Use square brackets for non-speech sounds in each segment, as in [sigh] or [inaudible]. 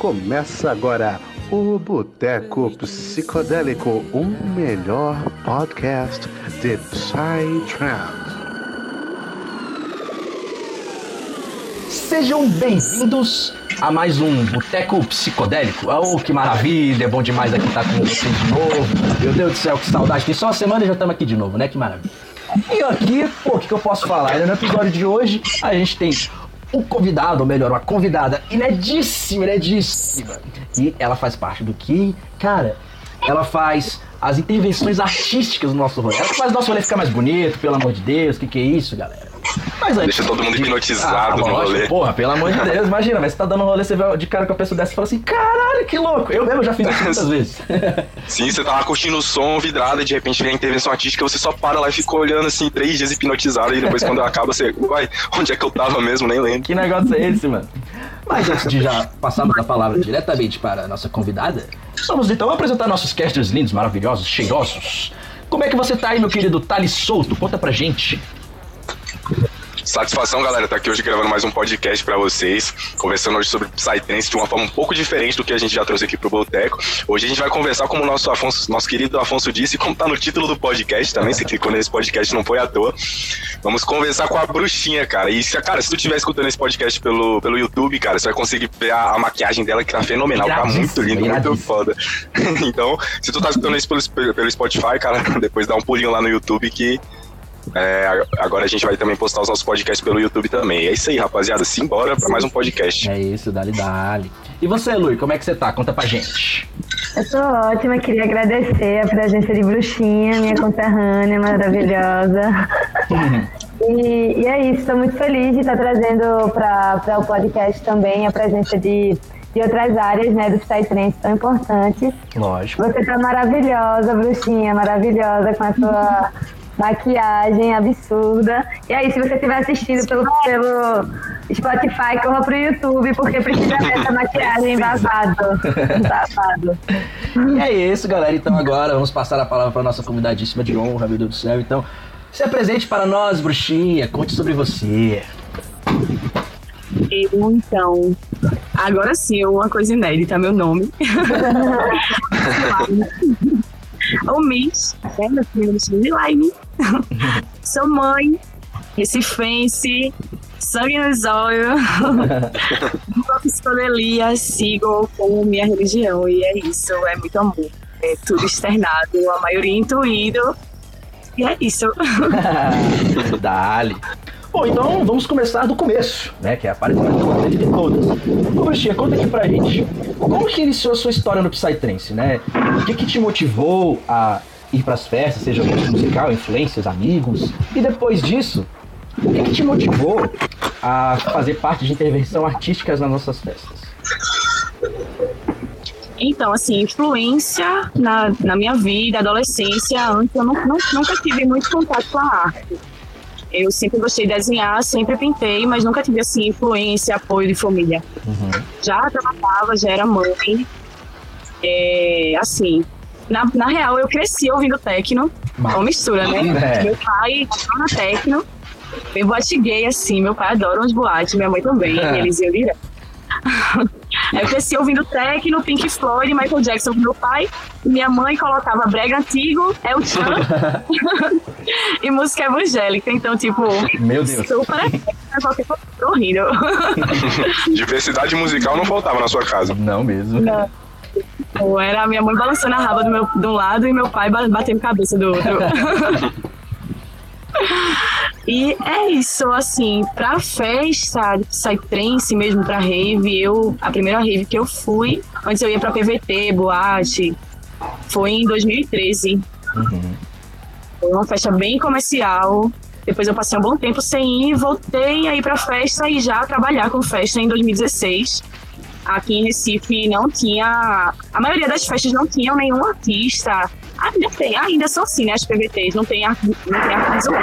Começa agora o Boteco Psicodélico, o melhor podcast de Psytrance. Sejam bem-vindos a mais um Boteco Psicodélico. Oh, que maravilha, é bom demais aqui estar com vocês de novo. Meu Deus do céu, que saudade. Tem só uma semana e já estamos aqui de novo, né? Que maravilha. E aqui, pô, o que, que eu posso falar? No episódio de hoje, a gente tem um convidado, ou melhor, uma convidada inédíssima, inédíssima. E ela faz parte do que, cara, ela faz as intervenções artísticas do nosso rolê. Ela faz o nosso rolê ficar mais bonito, pelo amor de Deus. Que, que é isso, galera? Mas antes, Deixa todo mundo hipnotizado ah, no rolê. Porra, pelo amor de [laughs] Deus, imagina, mas você tá dando um rolê, você vê de cara com a pessoa dessa e fala assim, caralho, que louco. Eu mesmo já fiz isso muitas [laughs] vezes. Sim, você tava curtindo o som vidrado e de repente vem a intervenção artística, você só para lá e fica olhando assim, três dias hipnotizado e depois quando acaba você, uai, onde é que eu tava mesmo, nem lembro. Que negócio é esse, mano? Mas antes de já passarmos a palavra diretamente para a nossa convidada, vamos então apresentar nossos casters lindos, maravilhosos, cheirosos. Como é que você tá aí, meu querido Thales Souto? Conta pra gente. Satisfação, galera, tá aqui hoje gravando mais um podcast para vocês, conversando hoje sobre Psytrance de uma forma um pouco diferente do que a gente já trouxe aqui pro Boteco. Hoje a gente vai conversar, como o nosso, Afonso, nosso querido Afonso disse, como tá no título do podcast também, se clicou nesse podcast não foi à toa. Vamos conversar com a bruxinha, cara. E, se, cara, se tu estiver escutando esse podcast pelo, pelo YouTube, cara, você vai conseguir ver a, a maquiagem dela que tá fenomenal, tá muito lindo, muito foda. [laughs] então, se tu tá escutando isso pelo, pelo Spotify, cara, [laughs] depois dá um pulinho lá no YouTube que é, agora a gente vai também postar os nossos podcasts pelo YouTube também. É isso aí, rapaziada. Simbora pra mais um podcast. É isso, dali dali. E você, Lui, como é que você tá? Conta pra gente. Eu tô ótima, queria agradecer a presença de Bruxinha, minha conterrânea maravilhosa. [laughs] e, e, é isso, estou muito feliz de estar trazendo para o podcast também a presença de, de outras áreas né, do Psytrance tão importantes. Lógico. Você tá maravilhosa, Bruxinha, maravilhosa com a sua maquiagem absurda. E aí, se você estiver assistindo pelo, pelo Spotify, corra pro YouTube, porque precisa ver essa maquiagem. [laughs] E é isso, galera. Então agora vamos passar a palavra para nossa convidadíssima de honra, meu Deus do céu. Então, se apresente para nós, bruxinha. Conte sobre você. Eu, então, agora sim, uma coisa inédita, meu nome. [laughs] [laughs] o Miss, né, meu filho de Line. [laughs] Sou mãe, recifense, sangue nos olhos, [laughs] psicodelia, sigo como minha religião. E é isso, é muito amor. É tudo externado, a maioria intuído. E é isso. [laughs] Dali. Bom, então vamos começar do começo, né? Que é a parte mais importante de todas. Ô, Bruxinha, conta aqui pra gente. Como que iniciou a sua história no Psytrance, né? O que que te motivou a ir pras festas, seja gosto musical, influências, amigos? E depois disso, o que que te motivou a fazer parte de intervenção artísticas nas nossas festas? Então, assim, influência na, na minha vida, adolescência, antes eu não, não, nunca tive muito contato com a arte. Eu sempre gostei de desenhar, sempre pintei, mas nunca tive assim influência, apoio de família. Uhum. Já trabalhava, já era mãe. É, assim, na, na real, eu cresci ouvindo techno, mas... uma mistura, né? [laughs] É. Meu pai na techno, eu boate gay, assim, meu pai adora uns boates, minha mãe também, é. [laughs] eles iam direto. Eu cresci ouvindo techno, Pink Floyd, Michael Jackson com meu pai. Minha mãe colocava brega antigo, é o Chan [laughs] e música evangélica. Então, tipo, meu Deus. super qualquer coisa, tô rindo. [laughs] Diversidade musical não faltava na sua casa. Não mesmo. Não. Era a minha mãe balançando a raba do meu, de um lado e meu pai batendo cabeça do outro. [laughs] E é isso, assim, pra festa Psytrance mesmo, pra rave, eu, a primeira rave que eu fui, antes eu ia pra PVT, boate, foi em 2013. Uhum. Foi uma festa bem comercial. Depois eu passei um bom tempo sem ir, voltei a ir pra festa e já trabalhar com festa em 2016 aqui em Recife não tinha. A maioria das festas não tinham nenhum artista. Ainda tem, ainda são assim, né? As PVTs, não tem arte, não tem arte visual.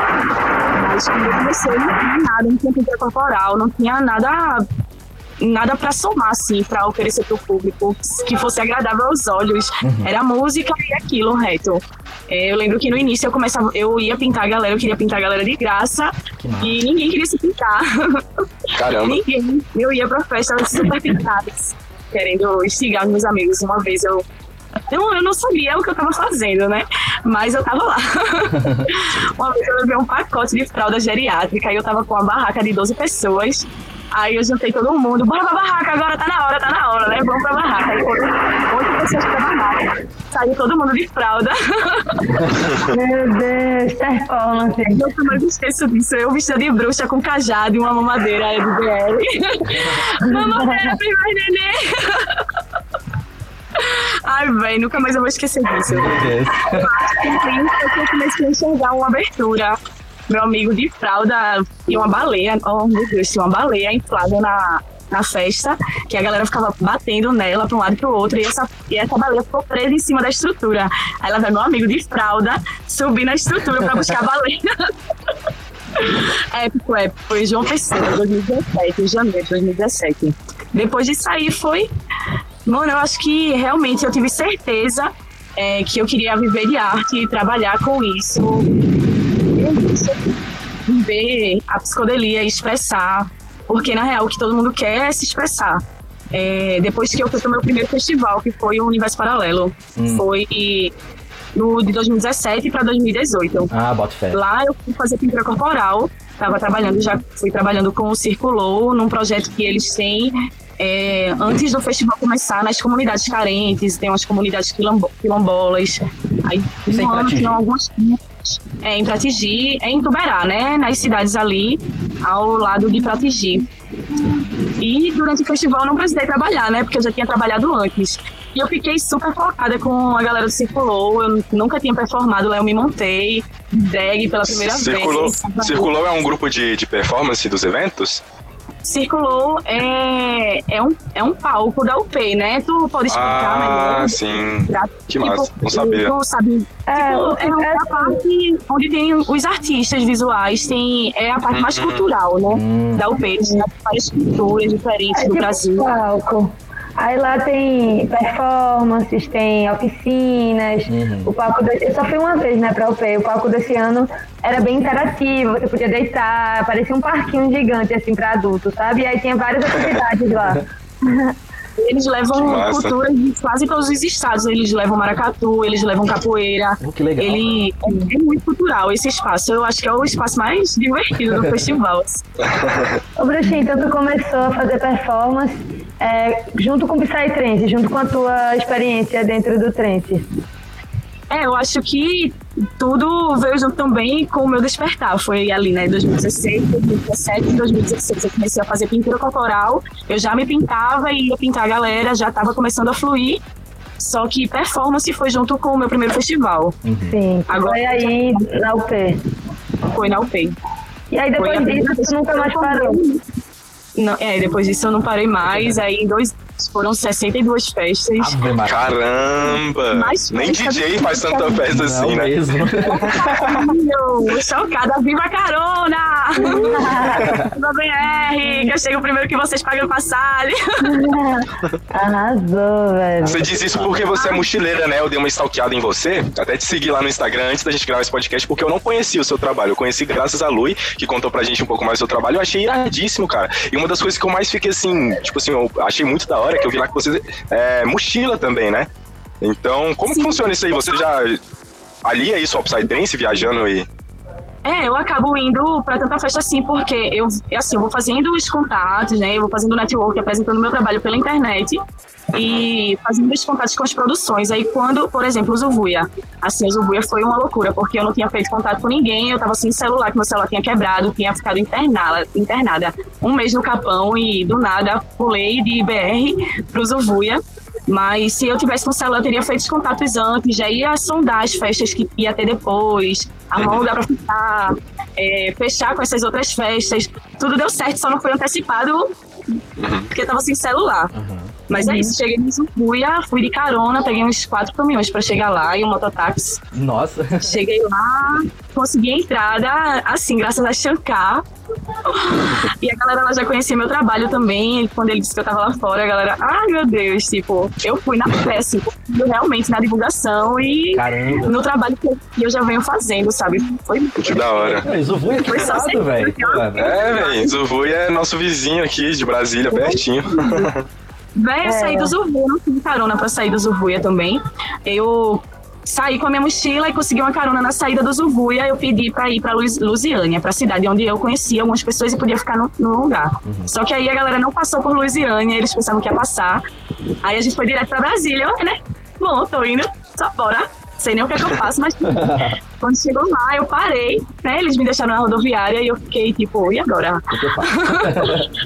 Mas quando eu comecei, não tinha nada, não tinha pintura corporal, não tinha nada nada para somar, assim, para oferecer para o público que fosse agradável aos olhos. Uhum. Era música e aquilo reto. É, eu lembro que no início eu começava, eu ia pintar a galera, eu queria pintar a galera de graça e ninguém queria se pintar. Caramba. [laughs] ninguém. Eu ia pra festa super pintadas. querendo instigar meus amigos. Uma vez eu eu, eu não sabia o que eu tava fazendo, né? Mas eu tava lá. [laughs] Uma vez eu levei um pacote de fralda geriátrica e eu tava com uma barraca de 12 pessoas. Aí eu juntei todo mundo, bora pra barraca, agora tá na hora, tá na hora, né? Vamos pra barraca. Aí foram oito pessoas pra barraca. Saiu todo mundo de fralda. [laughs] Meu Deus, performance. Nunca mais esqueço disso. Eu vestida de bruxa com cajado e uma mamadeira do BL. [laughs] mamadeira, primeiro neném. Ai, velho, nunca mais eu vou esquecer disso. Eu comecei a enxergar uma abertura. Meu amigo de fralda e uma baleia, oh meu Deus, tinha uma baleia inflada na, na festa, que a galera ficava batendo nela para um lado e para o outro, e essa, e essa baleia ficou presa em cima da estrutura. Aí ela veio meu amigo de fralda subir na estrutura para buscar a baleia. [laughs] épico, épico. Foi João Pessoa, 2017, janeiro de 2017. Depois de sair foi Mano, eu acho que realmente eu tive certeza é, que eu queria viver de arte e trabalhar com isso. Viver a psicodelia expressar. Porque, na real, o que todo mundo quer é se expressar. É, depois que eu fui pro meu primeiro festival, que foi o Universo Paralelo. Hum. Foi no, de 2017 para 2018. Ah, bota fé. Lá eu fui fazer pintura corporal. Estava trabalhando, já fui trabalhando com o Circulou, num projeto que eles têm é, antes do festival começar, nas comunidades carentes, tem umas comunidades quilombolas. Aí, Isso no é ano tinham algumas é, em Pratigi, é em Tuberá, né? Nas cidades ali, ao lado de Pratigi. E durante o festival eu não precisei trabalhar, né? Porque eu já tinha trabalhado antes. E eu fiquei super focada com a galera do Circulou. Eu nunca tinha performado lá, eu me montei, drag pela primeira Circulou, vez. Circulou é um grupo de, de performance dos eventos? Circulou é, é, um, é um palco da UP, né? Tu pode explicar ah, melhor? Ah, sim. Pra, que tipo, massa, não sabia. Tu sabe, É, tipo, é uma parte onde tem os artistas visuais, tem, é a parte mais Uhum. cultural, né? Hum. Da UP, eles têm várias culturas diferentes É do tipo Brasil. palco. Aí lá tem performances, tem oficinas. Uhum. O palco de... Eu só fui uma vez, né, pra UP. O palco desse ano era bem interativo, você podia deitar, parecia um parquinho gigante, assim, pra adultos, sabe? E aí tinha várias atividades lá. [laughs] Eles levam culturas de quase todos os estados. Eles levam maracatu, eles levam capoeira. Oh, que legal. Ele é, muito cultural esse espaço. Eu acho que é o espaço mais divertido do [laughs] festival. [laughs] Ô, Bruxinho, então tu começou a fazer performance é, junto com o Psytrance, junto com a tua experiência dentro do trance. É, eu acho que tudo veio junto também com o meu despertar. Foi ali, né, 2016, 2017, 2016 eu comecei a fazer pintura corporal. Eu já me pintava e ia pintar a galera, já estava começando a fluir. Só que performance foi junto com o meu primeiro festival. Sim. Agora- Foi aí na UP. Foi na UP. E aí depois disso tu nunca mais parou. Não, é, depois disso eu não parei mais. Aí em dois foram 62 festas. Caramba! Mais Nem DJ faz tanta festa assim, né? mesmo. [laughs] Meu, chocada, viva a carona! Viva BR, que eu chego primeiro que vocês pagam passagem. [laughs] Arrasou, velho. Você diz isso porque você é mochileira, né? Eu dei uma stalkeada em você, até te seguir lá no Instagram antes da gente gravar esse podcast, porque eu não conhecia o seu trabalho. Eu conheci graças a Lui, que contou pra gente um pouco mais do seu trabalho. Eu achei iradíssimo, cara. E uma das coisas que eu mais fiquei assim, tipo assim, eu achei muito da hora, é que eu vi lá que você é mochila também, né? Então, como que Sim. funciona isso aí? Você já alia isso ao Psytrance, viajando e... É, eu acabo indo pra tanta festa assim, porque eu, assim, eu vou fazendo os contatos, né? Eu vou fazendo network, apresentando meu trabalho pela internet e fazendo os contatos com as produções. Aí quando, por exemplo, o Zuvuia, assim, o Zuvuia foi uma loucura, porque eu não tinha feito contato com ninguém, eu tava sem celular, que meu celular tinha quebrado, tinha ficado internada, internada um mês no Capão e do nada pulei de BR pro Zuvuia. Mas se eu tivesse com o celular, eu teria feito os contatos antes, já ia sondar as festas que ia ter depois, arrumar um lugar pra ficar, é, fechar com essas outras festas. Tudo deu certo, só não foi antecipado porque eu tava sem celular. Mas é isso, cheguei em Zubuia, fui de carona, peguei uns quatro caminhões pra chegar lá e um mototáxi. Nossa. [laughs] Cheguei lá, consegui a entrada, assim, graças a Shankar. E a galera lá já conhecia meu trabalho também. Quando ele disse que eu tava lá fora, a galera, ai meu Deus, tipo, eu fui na fé, assim, eu realmente na divulgação e Caramba. no trabalho que eu- já venho fazendo, sabe? Foi Que da hora. Mas o Vui é Foi só lado, ser- velho. É, velho, Zuvui é nosso vizinho aqui de Brasília, pertinho. [laughs] Véi, eu saí do Zurbuia, não tive carona pra sair do Zurbuia também. Eu saí com a minha mochila e consegui uma carona na saída do Zurbuia. Eu pedi pra ir pra Luz, Lusiânia, pra cidade onde eu conhecia algumas pessoas e podia ficar no, no lugar. Só que aí a galera não passou por Lusiânia, eles pensavam que ia passar. Aí a gente foi direto pra Brasília, né? Bom, tô indo, só bora. Sei nem o que é que eu faço, mas quando chegou lá, eu parei, né? Eles me deixaram na rodoviária e eu fiquei tipo, e agora? O que eu faço?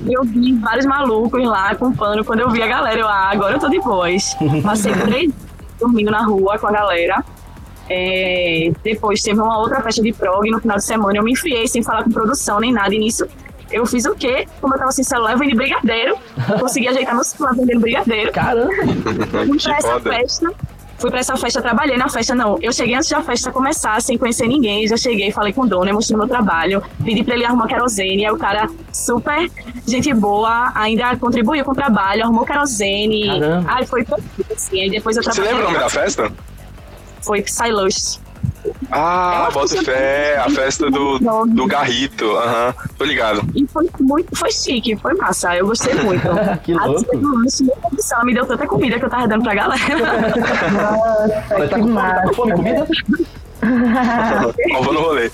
[laughs] Eu vi vários malucos lá com pano. Quando eu vi a galera, eu, ah, agora eu tô de boas. Passei três dias dormindo na rua com a galera. É, depois teve uma outra festa de prog no final de semana. Eu me enfiei sem falar com produção nem nada. E nisso eu fiz o quê? Como eu tava sem celular, eu vendi brigadeiro. Consegui ajeitar meu celular vendendo brigadeiro. Caramba! Fui pra essa foda. festa. Fui pra essa festa, trabalhei na festa, não. Eu cheguei antes da festa começar, sem conhecer ninguém. Já cheguei, falei com o dono, mostrei meu trabalho. Pedi pra ele arrumar querosene. Aí o cara, super gente boa, ainda contribuiu com o trabalho, arrumou querosene. Caramba. Ai, foi assim. Aí depois eu Você trabalhei. lembra o nome da festa? Foi Psylush. Ah, Eu bota fé, a festa do, do Garrito. Aham, tô ligado. E foi muito, foi chique, foi massa. Eu gostei muito. [laughs] Que louco. Me deu tanta comida que eu tava dando pra galera. [laughs] Nossa, Mas tá com fome? Tá com massa. fome? Comida? [laughs] Vou no rolê.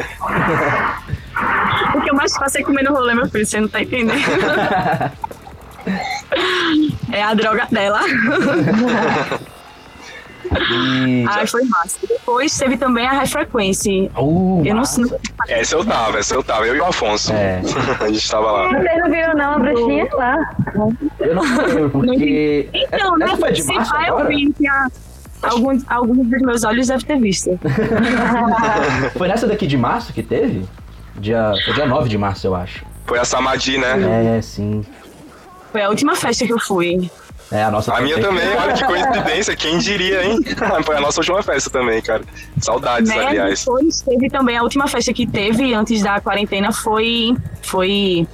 O que eu mais faço é comer no rolê, meu filho, você não tá entendendo. é a droga dela. E... Ai, foi massa. Depois teve também a High Frequency. Uh, Eu não sei. Essa eu tava, essa eu tava. Eu e o Afonso. É. [laughs] A gente tava lá. Vocês não viram não a bruxinha lá? Eu não lembro, porque... Então, né? Essa foi de se março pá, eu vi que a- alguns, alguns dos meus olhos devem ter visto. [laughs] Foi nessa daqui de março que teve? Dia, foi dia 9 de março, eu acho. Foi a Samadhi, né? É, sim. Foi a última festa que eu fui. É, a nossa A minha também, olha que coincidência, quem diria, hein? [laughs] Foi a nossa última festa também, cara. Saudades, Né? aliás. Depois teve também a última festa que teve antes da quarentena foi. Foi.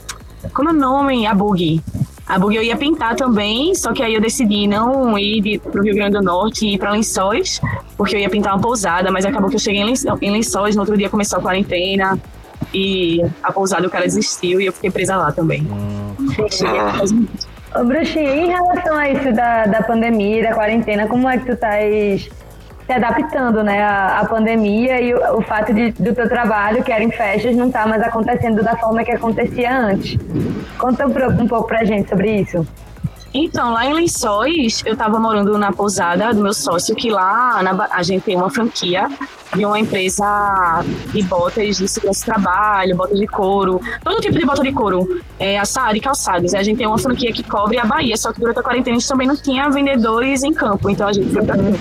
Como é o nome? A Bug. A Bug eu ia pintar também, só que aí eu decidi não ir de, pro Rio Grande do Norte e ir pra Lençóis, porque eu ia pintar uma pousada, mas acabou que eu cheguei em Lençóis, em Lençóis no outro dia começou a quarentena e a pousada o cara desistiu e eu fiquei presa lá também. Cheguei Ah. Ô, bruxinha, em relação a isso da, da pandemia, da quarentena, como é que tu estás se adaptando, né, à, à pandemia e o, o fato de, do teu trabalho, que era em festas, não tá mais acontecendo da forma que acontecia antes? Conta um, um pouco pra gente sobre isso. Então, lá em Lençóis, eu tava morando na pousada do meu sócio, que lá na a gente tem uma franquia de uma empresa de botas de segurança de trabalho, botas de couro, todo tipo de bota de couro, é, assado e calçados. A gente tem uma franquia que cobre a Bahia, só que durante a quarentena a gente também não tinha vendedores em campo, então a gente foi pra campo.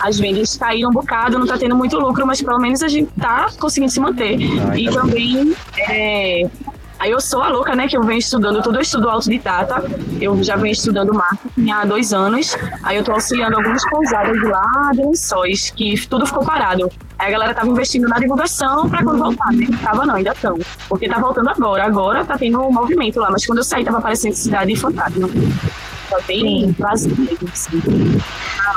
As vendas caíram um bocado, não tá tendo muito lucro, mas pelo menos a gente tá conseguindo se manter. Ah, e ainda também, é, aí eu sou a louca, né, que eu venho estudando, tudo eu estudo autodidata, eu já venho estudando marketing há dois anos, aí eu tô auxiliando algumas pousadas lá de lençóis, que tudo ficou parado. Aí a galera tava investindo na divulgação pra quando voltar, né? Tava não, ainda estão. Porque tá voltando agora, agora tá tendo um movimento lá, mas quando eu saí tava parecendo cidade fantasma. Só tem vazio mesmo, assim.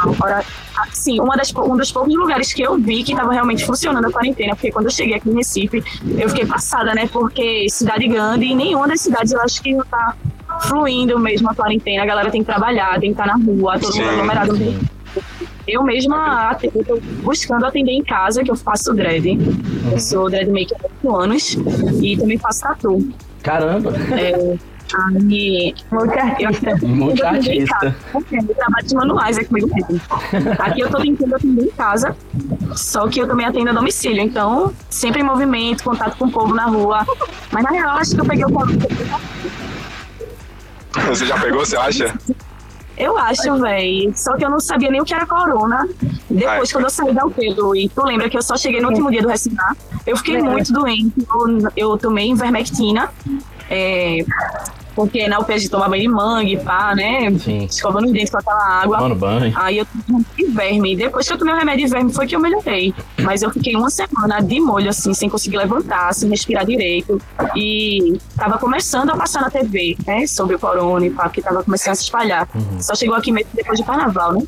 Agora, assim, uma das, um dos poucos lugares que eu vi que estava realmente funcionando a quarentena, porque quando eu cheguei aqui em Recife, eu fiquei passada, né? Porque cidade grande, e nenhuma das cidades eu acho que não tá fluindo mesmo a quarentena. A galera tem que trabalhar, tem que estar na rua, todo Sim, mundo aglomerado. sim. Eu mesma atendo, tô buscando atender em casa, que eu faço dread. Eu sou dread maker há 8 anos e também faço tatu. Caramba, É, aí, Multiartista. multiartista. Eu trabalho de manuais é comigo mesmo. Aqui eu tô tentando atender em casa, só que eu também atendo a domicílio. Então, sempre em movimento, contato com o povo na rua. Mas na real, acho que eu peguei o corona. Você já pegou, você acha? Eu acho, véi. Só que eu não sabia nem o que era corona. Depois, Ai. quando eu saí da UTI, e tu lembra que eu só cheguei no último dia do Recinar, eu fiquei É. muito doente. Eu, eu tomei Ivermectina. É, porque na UPE a gente toma banho de mangue, pá, né? Sim. Escovando os dentes com aquela água. Mano, banho. Aí eu tomei de verme. Depois que eu tomei o remédio de verme, foi que eu melhorei. Mas eu fiquei uma semana de molho, assim, sem conseguir levantar, sem respirar direito. E tava começando a passar na TV, né? Sobre o corona e pá, que tava começando a se espalhar. Só chegou aqui mesmo depois do carnaval, né?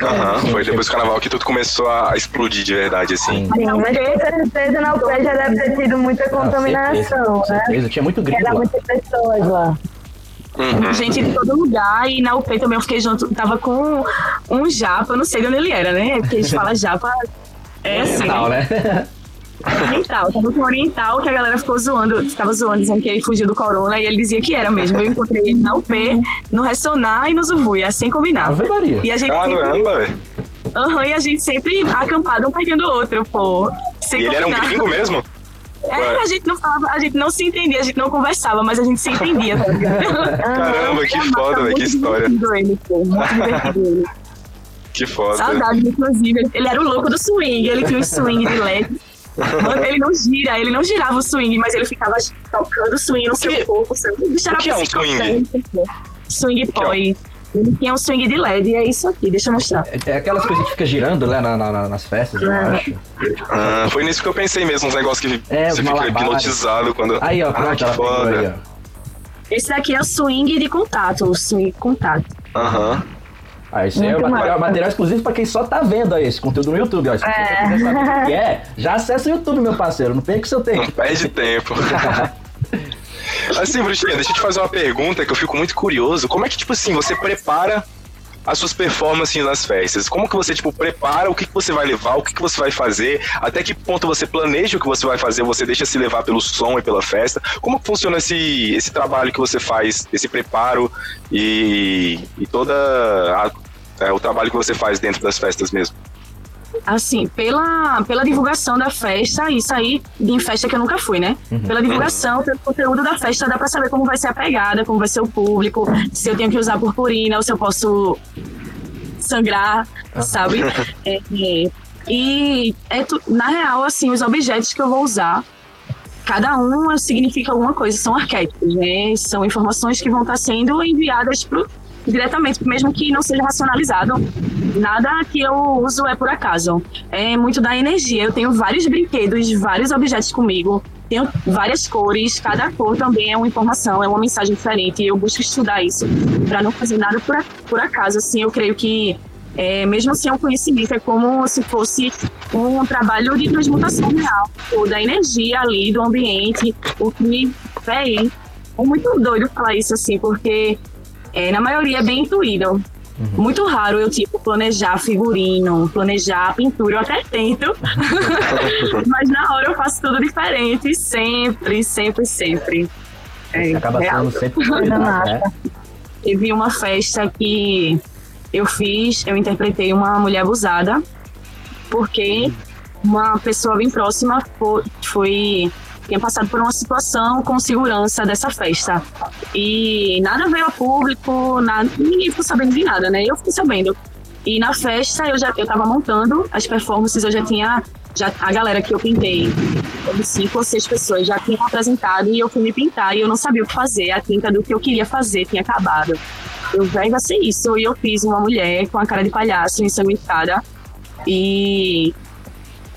Aham, foi depois do carnaval que tudo começou a explodir de verdade, assim. Sim. Mas com certeza na UPE já deve ter tido muita Não, contaminação, certeza, né? certeza. Tinha muito grito Era muitas pessoas lá. Uhum. Gente de todo lugar. E na UP também eu fiquei junto. Tava com um japa, não sei de onde ele era, né? Porque a gente fala japa. É assim. Oriental, né? [laughs] Oriental, tava com oriental que a galera ficou zoando, ficava zoando, dizendo que ele fugiu do corona e ele dizia que era mesmo. Eu encontrei ele na UP, no Ressonar e no Zuvui, assim combinava. Maria. E a gente sempre, Caramba, velho. Aham, e a gente sempre acampado um pertinho do outro, pô. Sem E ele era um combinar. gringo mesmo? É, a gente não falava, a gente não se entendia, a gente não conversava, mas a gente se entendia, tá? [laughs] Caramba, que foda, velho, que história. Ele, pô, muito divertido ele. [laughs] Que foda. Saudade, inclusive. Ele era o louco do swing, ele tinha um swing de LED. Mano, ele não gira, ele não girava o swing, mas ele ficava tocando o swing no seu corpo. Sabe? O bicho era o que é um swing? Swing é um- boy. Ele tinha um swing de LED, e é isso aqui, deixa eu mostrar. É, é aquelas coisas que fica girando né, na, na- na- nas festas, eu É. acho. Ah, foi nisso que eu pensei mesmo, uns negócios que É, você fica malabares. hipnotizado quando. Aí, ó, ah, pronto, que aí, foda. ó. Esse daqui é o swing de contato, o swing de contato. Aham. Ah, isso aí é material, material exclusivo pra quem só tá vendo aí esse conteúdo no YouTube, ó. Se você É. quiser saber o que é, já acessa o YouTube, meu parceiro. Não perca o seu Não tempo. perde tempo. [laughs] assim, Bruxinha, deixa eu te fazer uma pergunta que eu fico muito curioso. Como é que, tipo assim, você prepara as suas performances nas festas? Como que você, tipo, prepara o que, que você vai levar, o que, que você vai fazer? Até que ponto você planeja o que você vai fazer? Você deixa se levar pelo som e pela festa? Como que funciona esse, esse trabalho que você faz, esse preparo e, e toda a- é, o trabalho que você faz dentro das festas mesmo? Assim, pela, pela divulgação da festa, isso aí, em festa que eu nunca fui, né? Pela divulgação, pelo conteúdo da festa, dá pra saber como vai ser a pegada, como vai ser o público, se eu tenho que usar purpurina ou se eu posso sangrar, sabe? [laughs] É, é, e é na real, assim, os objetos que eu vou usar, cada um significa alguma coisa, são arquétipos, né? São informações que vão estar sendo enviadas pro, diretamente, mesmo que não seja racionalizado. Nada que eu uso é por acaso. É muito da energia. Eu tenho vários brinquedos, vários objetos comigo. Tenho várias cores, cada cor também é uma informação, é uma mensagem diferente. E eu busco estudar isso para não fazer nada por, a- por acaso. Assim, eu creio que, é, mesmo sem um conhecimento, é como se fosse um trabalho de transmutação real da energia ali, do ambiente. O que, véi, é muito doido falar isso assim, porque é, na maioria é bem intuído. Muito raro eu, tipo, planejar figurino, planejar pintura, eu até tento. [laughs] Mas na hora eu faço tudo diferente, sempre, sempre, sempre. É, Acaba real. sendo sempre [laughs] prioridade, né? Teve uma festa que eu fiz, eu interpretei uma mulher abusada, porque uma pessoa bem próxima foi, foi tinha passado por uma situação com segurança dessa festa. E nada veio a público, nada, ninguém ficou sabendo de nada, né? Eu fiquei sabendo. E na festa eu já eu tava montando as performances, eu já tinha já a galera que eu pintei, cinco ou seis pessoas já tinham apresentado e eu fui me pintar e eu não sabia o que fazer, a tinta do que eu queria fazer tinha acabado. Eu, vai, vai ser isso. E eu fiz uma mulher com a cara de palhaço ensanguentada e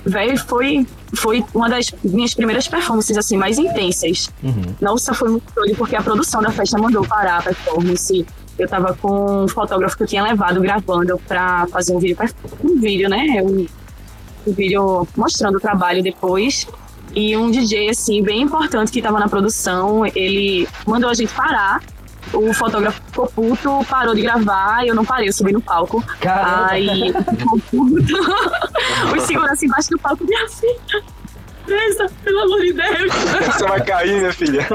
velho, foi, foi uma das minhas primeiras performances assim mais intensas. Uhum. Nossa, foi muito doido, porque a produção da festa mandou parar a performance. Eu tava com um fotógrafo que eu tinha levado gravando pra fazer um vídeo, um vídeo, né? Um, um vídeo mostrando o trabalho depois. E um DJ, assim, bem importante que tava na produção, ele mandou a gente parar. O fotógrafo ficou puto, parou de gravar, eu não parei, eu subi no palco. Caramba. Aí, ficou puto. [laughs] Os seguranças embaixo do palco, minha filha, presa, pelo amor de Deus. Você vai cair, minha filha.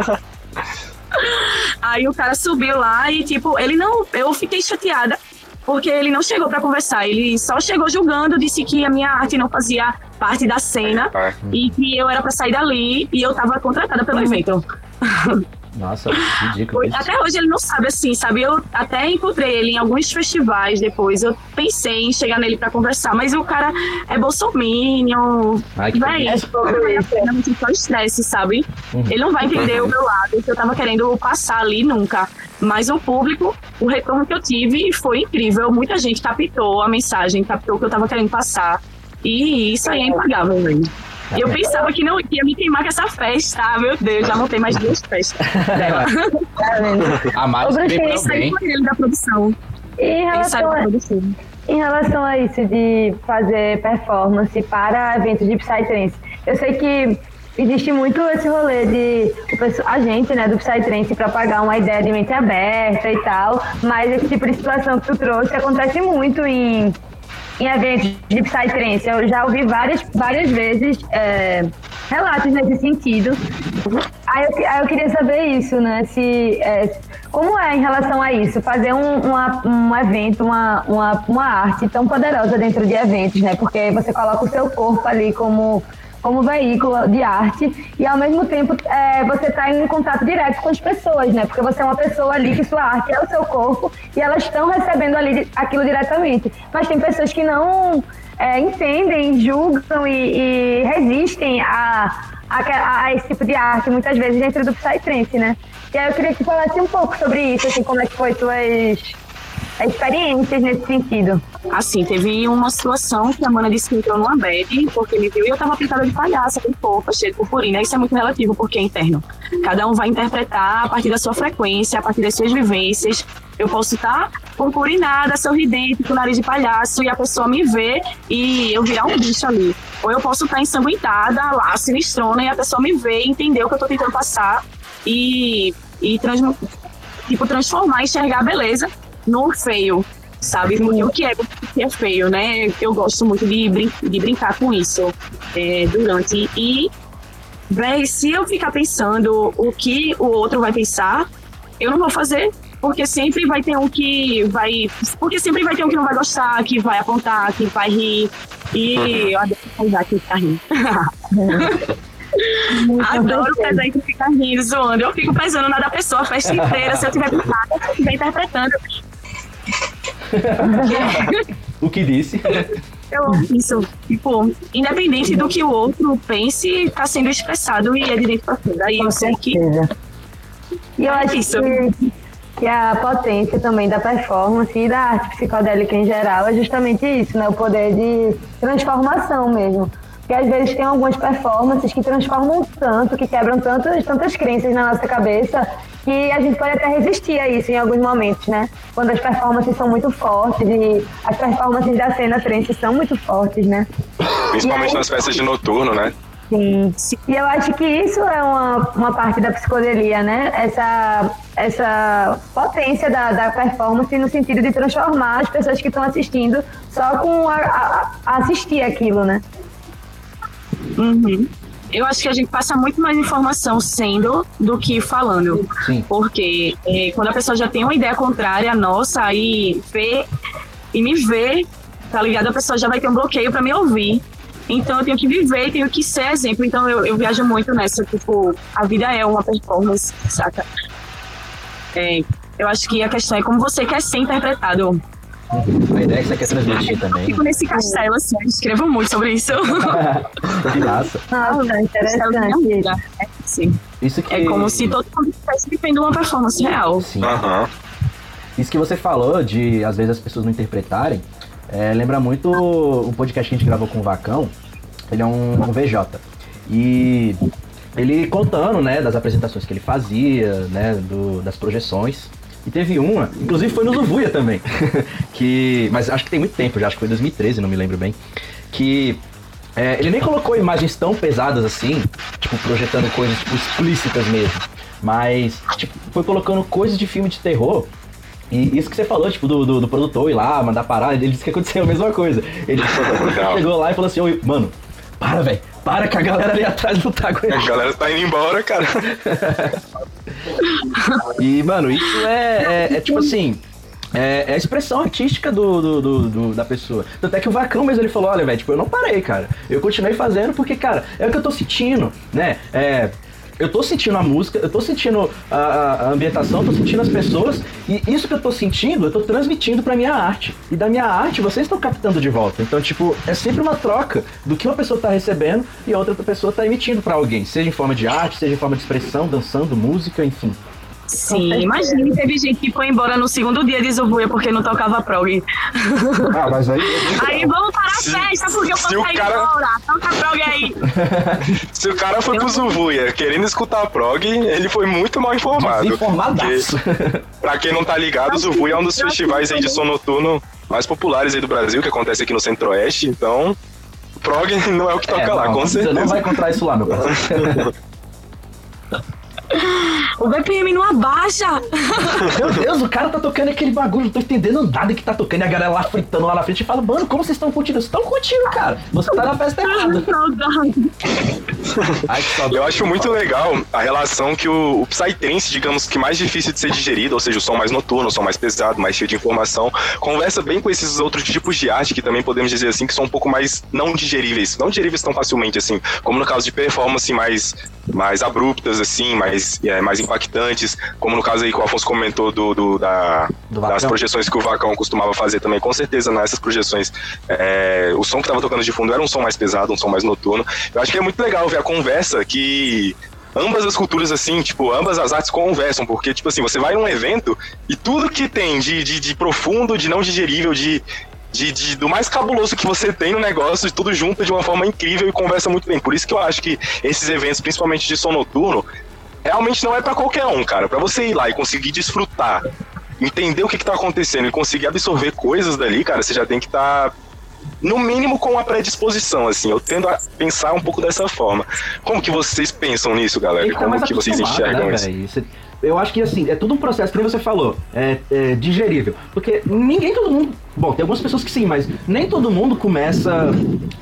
Aí o cara subiu lá e, tipo, ele não. Eu fiquei chateada, porque ele não chegou pra conversar. Ele só chegou julgando, disse que a minha arte não fazia parte da cena Ah, e que eu era pra sair dali e eu tava contratada pelo evento. [laughs] Nossa, ridículo. Isso. Até hoje ele não sabe assim, sabe? Eu até encontrei ele em alguns festivais depois. Eu pensei em chegar nele pra conversar, mas o cara é bolsominion. Ai, que pena, não só estresse, sabe? Uhum. Ele não vai entender o meu lado, que eu tava querendo passar ali nunca. Mas o público, o retorno que eu tive foi incrível. Muita gente captou a mensagem, captou o que eu tava querendo passar. E isso aí é impagável, velho. Eu pensava que não ia me queimar com essa festa. Ah, meu Deus, já montei mais duas festas dela. [laughs] A mais bem foi ele da produção. Em relação, a, produção. em relação a isso de fazer performance para eventos de Psytrance, eu sei que existe muito esse rolê de a gente, né, do Psytrance propagar uma ideia de mente aberta e tal, mas esse tipo de situação que tu trouxe acontece muito em, em eventos de Psytrance. Eu já ouvi várias, várias vezes é, relatos nesse sentido. Aí eu, aí eu, queria saber isso, né, se... É, como é em relação a isso? Fazer um, uma, um evento, uma, uma, uma arte tão poderosa dentro de eventos, né? Porque você coloca o seu corpo ali como como veículo de arte e ao mesmo tempo é, você está em contato direto com as pessoas, né? Porque você é uma pessoa ali que sua arte é o seu corpo e elas estão recebendo ali aquilo diretamente. Mas tem pessoas que não é, entendem, julgam e, e resistem a, a, a, esse tipo de arte, muitas vezes dentro do Psytrance, né? E aí eu queria que falasse um pouco sobre isso, assim, como é que foi suas experiências nesse sentido. Assim, teve uma situação que a Mana disse que entrou numa bad, porque me viu e eu tava pintada de palhaça, com fofa, cheia de purpurina. Isso é muito relativo, porque é interno. Cada um vai interpretar a partir da sua frequência, a partir das suas vivências. Eu posso estar purpurinada, sorridente, com nariz de palhaço, e a pessoa me vê e eu virar um bicho ali. Ou eu posso estar ensanguentada, lá, sinistrona, e a pessoa me vê e entender o que eu tô tentando passar e, e tipo, transformar, enxergar a beleza no feio, sabe? Porque o que é, o que é feio, né? Eu gosto muito de, brin de brincar com isso é, durante. E, véi, se eu ficar pensando o que o outro vai pensar, eu não vou fazer. Porque sempre vai ter um que vai. Porque sempre vai ter um que não vai gostar, que vai apontar, que vai rir. E eu adoro que tá rindo. [laughs] Adoro pesar e ficar rindo, zoando. Eu fico pesando na da pessoa a festa inteira. Se eu tiver se eu estiver interpretando, o que disse? Eu, isso, tipo, independente do que o outro pense, está sendo expressado e é de dentro para fora. Aí eu sei que. E eu acho isso. que, que a potência também da performance e da arte psicodélica em geral é justamente isso, né? O poder de transformação mesmo. Porque às vezes tem algumas performances que transformam tanto, que quebram tantas, tantas crenças na nossa cabeça, que a gente pode até resistir a isso em alguns momentos, né? Quando as performances são muito fortes e as performances da cena trance são muito fortes, né? Principalmente aí, nas festas de noturno, né? Sim. E eu acho que isso é uma, uma parte da psicodelia, né? Essa, essa potência da, da performance no sentido de transformar as pessoas que estão assistindo só com a, a, a assistir aquilo, né? Uhum eu acho que a gente passa muito mais informação sendo do que falando. Sim. Porque é, quando a pessoa já tem uma ideia contrária à nossa, aí vê e me vê, tá ligado? A pessoa já vai ter um bloqueio para me ouvir. Então eu tenho que viver, tenho que ser exemplo. Então eu, eu viajo muito nessa, tipo, a vida é uma performance, saca? É, eu acho que a questão é como você quer ser interpretado. A ideia é que você quer transmitir também. Eu fico nesse castelo, assim, eu escrevo muito sobre isso. [laughs] que massa. Nossa, interessante. É, sim. Isso que... é como se todo mundo estivesse vivendo uma performance real. Sim. Uhum. Isso que você falou de, às vezes, as pessoas não interpretarem, é, lembra muito o podcast que a gente gravou com o Vacão. Ele é um, um VJ. E ele contando, né, das apresentações que ele fazia, né, do, das projeções. E teve uma, inclusive foi no Zuvuia também, [laughs] que, mas acho que tem muito tempo já, acho que foi 2013, não me lembro bem, que é, ele nem colocou imagens tão pesadas assim, tipo, projetando coisas tipo, explícitas mesmo, mas tipo, foi colocando coisas de filme de terror e isso que você falou, tipo, do, do, do, produtor ir lá, mandar parar, ele disse que aconteceu a mesma coisa. Ele [laughs] chegou lá e falou assim, Oi, mano, para, velho, para que a galera ali atrás não tá aguentando. A galera tá indo embora, cara. [laughs] e, mano, isso é, é, é tipo assim. É, é, a expressão artística do, do, do, do, da pessoa. Tanto é que o Vacão mesmo ele falou: olha, velho, tipo, eu não parei, cara. Eu continuei fazendo porque, cara, é o que eu tô sentindo, né? É, eu tô sentindo a música, eu tô sentindo a, a, ambientação, tô sentindo as pessoas, e isso que eu tô sentindo, eu tô transmitindo pra minha arte. E da minha arte, vocês estão captando de volta. Então, tipo, é sempre uma troca do que uma pessoa tá recebendo e a outra pessoa tá emitindo para alguém, seja em forma de arte, seja em forma de expressão, dançando, música, enfim. Sim, imagine, teve gente que foi embora no segundo dia de Zubuia porque não tocava prog. Ah, mas aí. Aí vamos parar a festa porque eu vou sair cara... embora. Toca prog aí. [laughs] Se o cara foi pro Zubuia querendo escutar prog, ele foi muito mal informado. Informadaço. Pra quem não tá ligado, o Zubuia é um dos festivais aí de som noturno mais populares aí do Brasil, que acontece aqui no Centro-Oeste, então prog [laughs] não é o que toca É, lá, não, com Você certeza. não vai encontrar isso lá, meu parceiro. [laughs] O BPM não abaixa. Meu Deus, o cara tá tocando aquele bagulho, não tô entendendo nada que tá tocando. E a galera lá fritando lá na frente e fala, mano, como vocês estão curtindo? Vocês estão curtindo, cara. Você tá na festa errada. Saudade. Ai, que saudade. Eu acho muito legal a relação que o, o Psytrance, digamos que mais difícil de ser digerido, ou seja, o som mais noturno, o som mais pesado, mais cheio de informação, conversa bem com esses outros tipos de arte que também podemos dizer assim que são um pouco mais não digeríveis, não digeríveis tão facilmente assim, como no caso de performance mais mais abruptas assim, mais é, mais impactantes, como no caso aí que o Afonso comentou do, do- da, Do das projeções que o Vacão costumava fazer também, com certeza nessas projeções é, o som que estava tocando de fundo era um som mais pesado, um som mais noturno. Eu acho que é muito legal ver a conversa que ambas as culturas, assim, tipo, ambas as artes conversam, porque, tipo assim, você vai num evento e tudo que tem de, de, de profundo, de não digerível, de, de, de- do mais cabuloso que você tem no negócio, tudo junto de uma forma incrível e conversa muito bem. Por isso que eu acho que esses eventos, principalmente de som noturno, realmente não é pra qualquer um, cara. Pra você ir lá e conseguir desfrutar, entender o que, que tá acontecendo e conseguir absorver coisas dali, cara, você já tem que estar. no mínimo com uma predisposição, assim. Eu tendo a pensar um pouco dessa forma. Como que vocês pensam nisso, galera? Como que vocês acostumado, enxergam né, isso? velho? Eu acho que assim, é tudo um processo, como você falou, é, é digerível. Porque ninguém, todo mundo. Bom, tem algumas pessoas que sim, mas nem todo mundo começa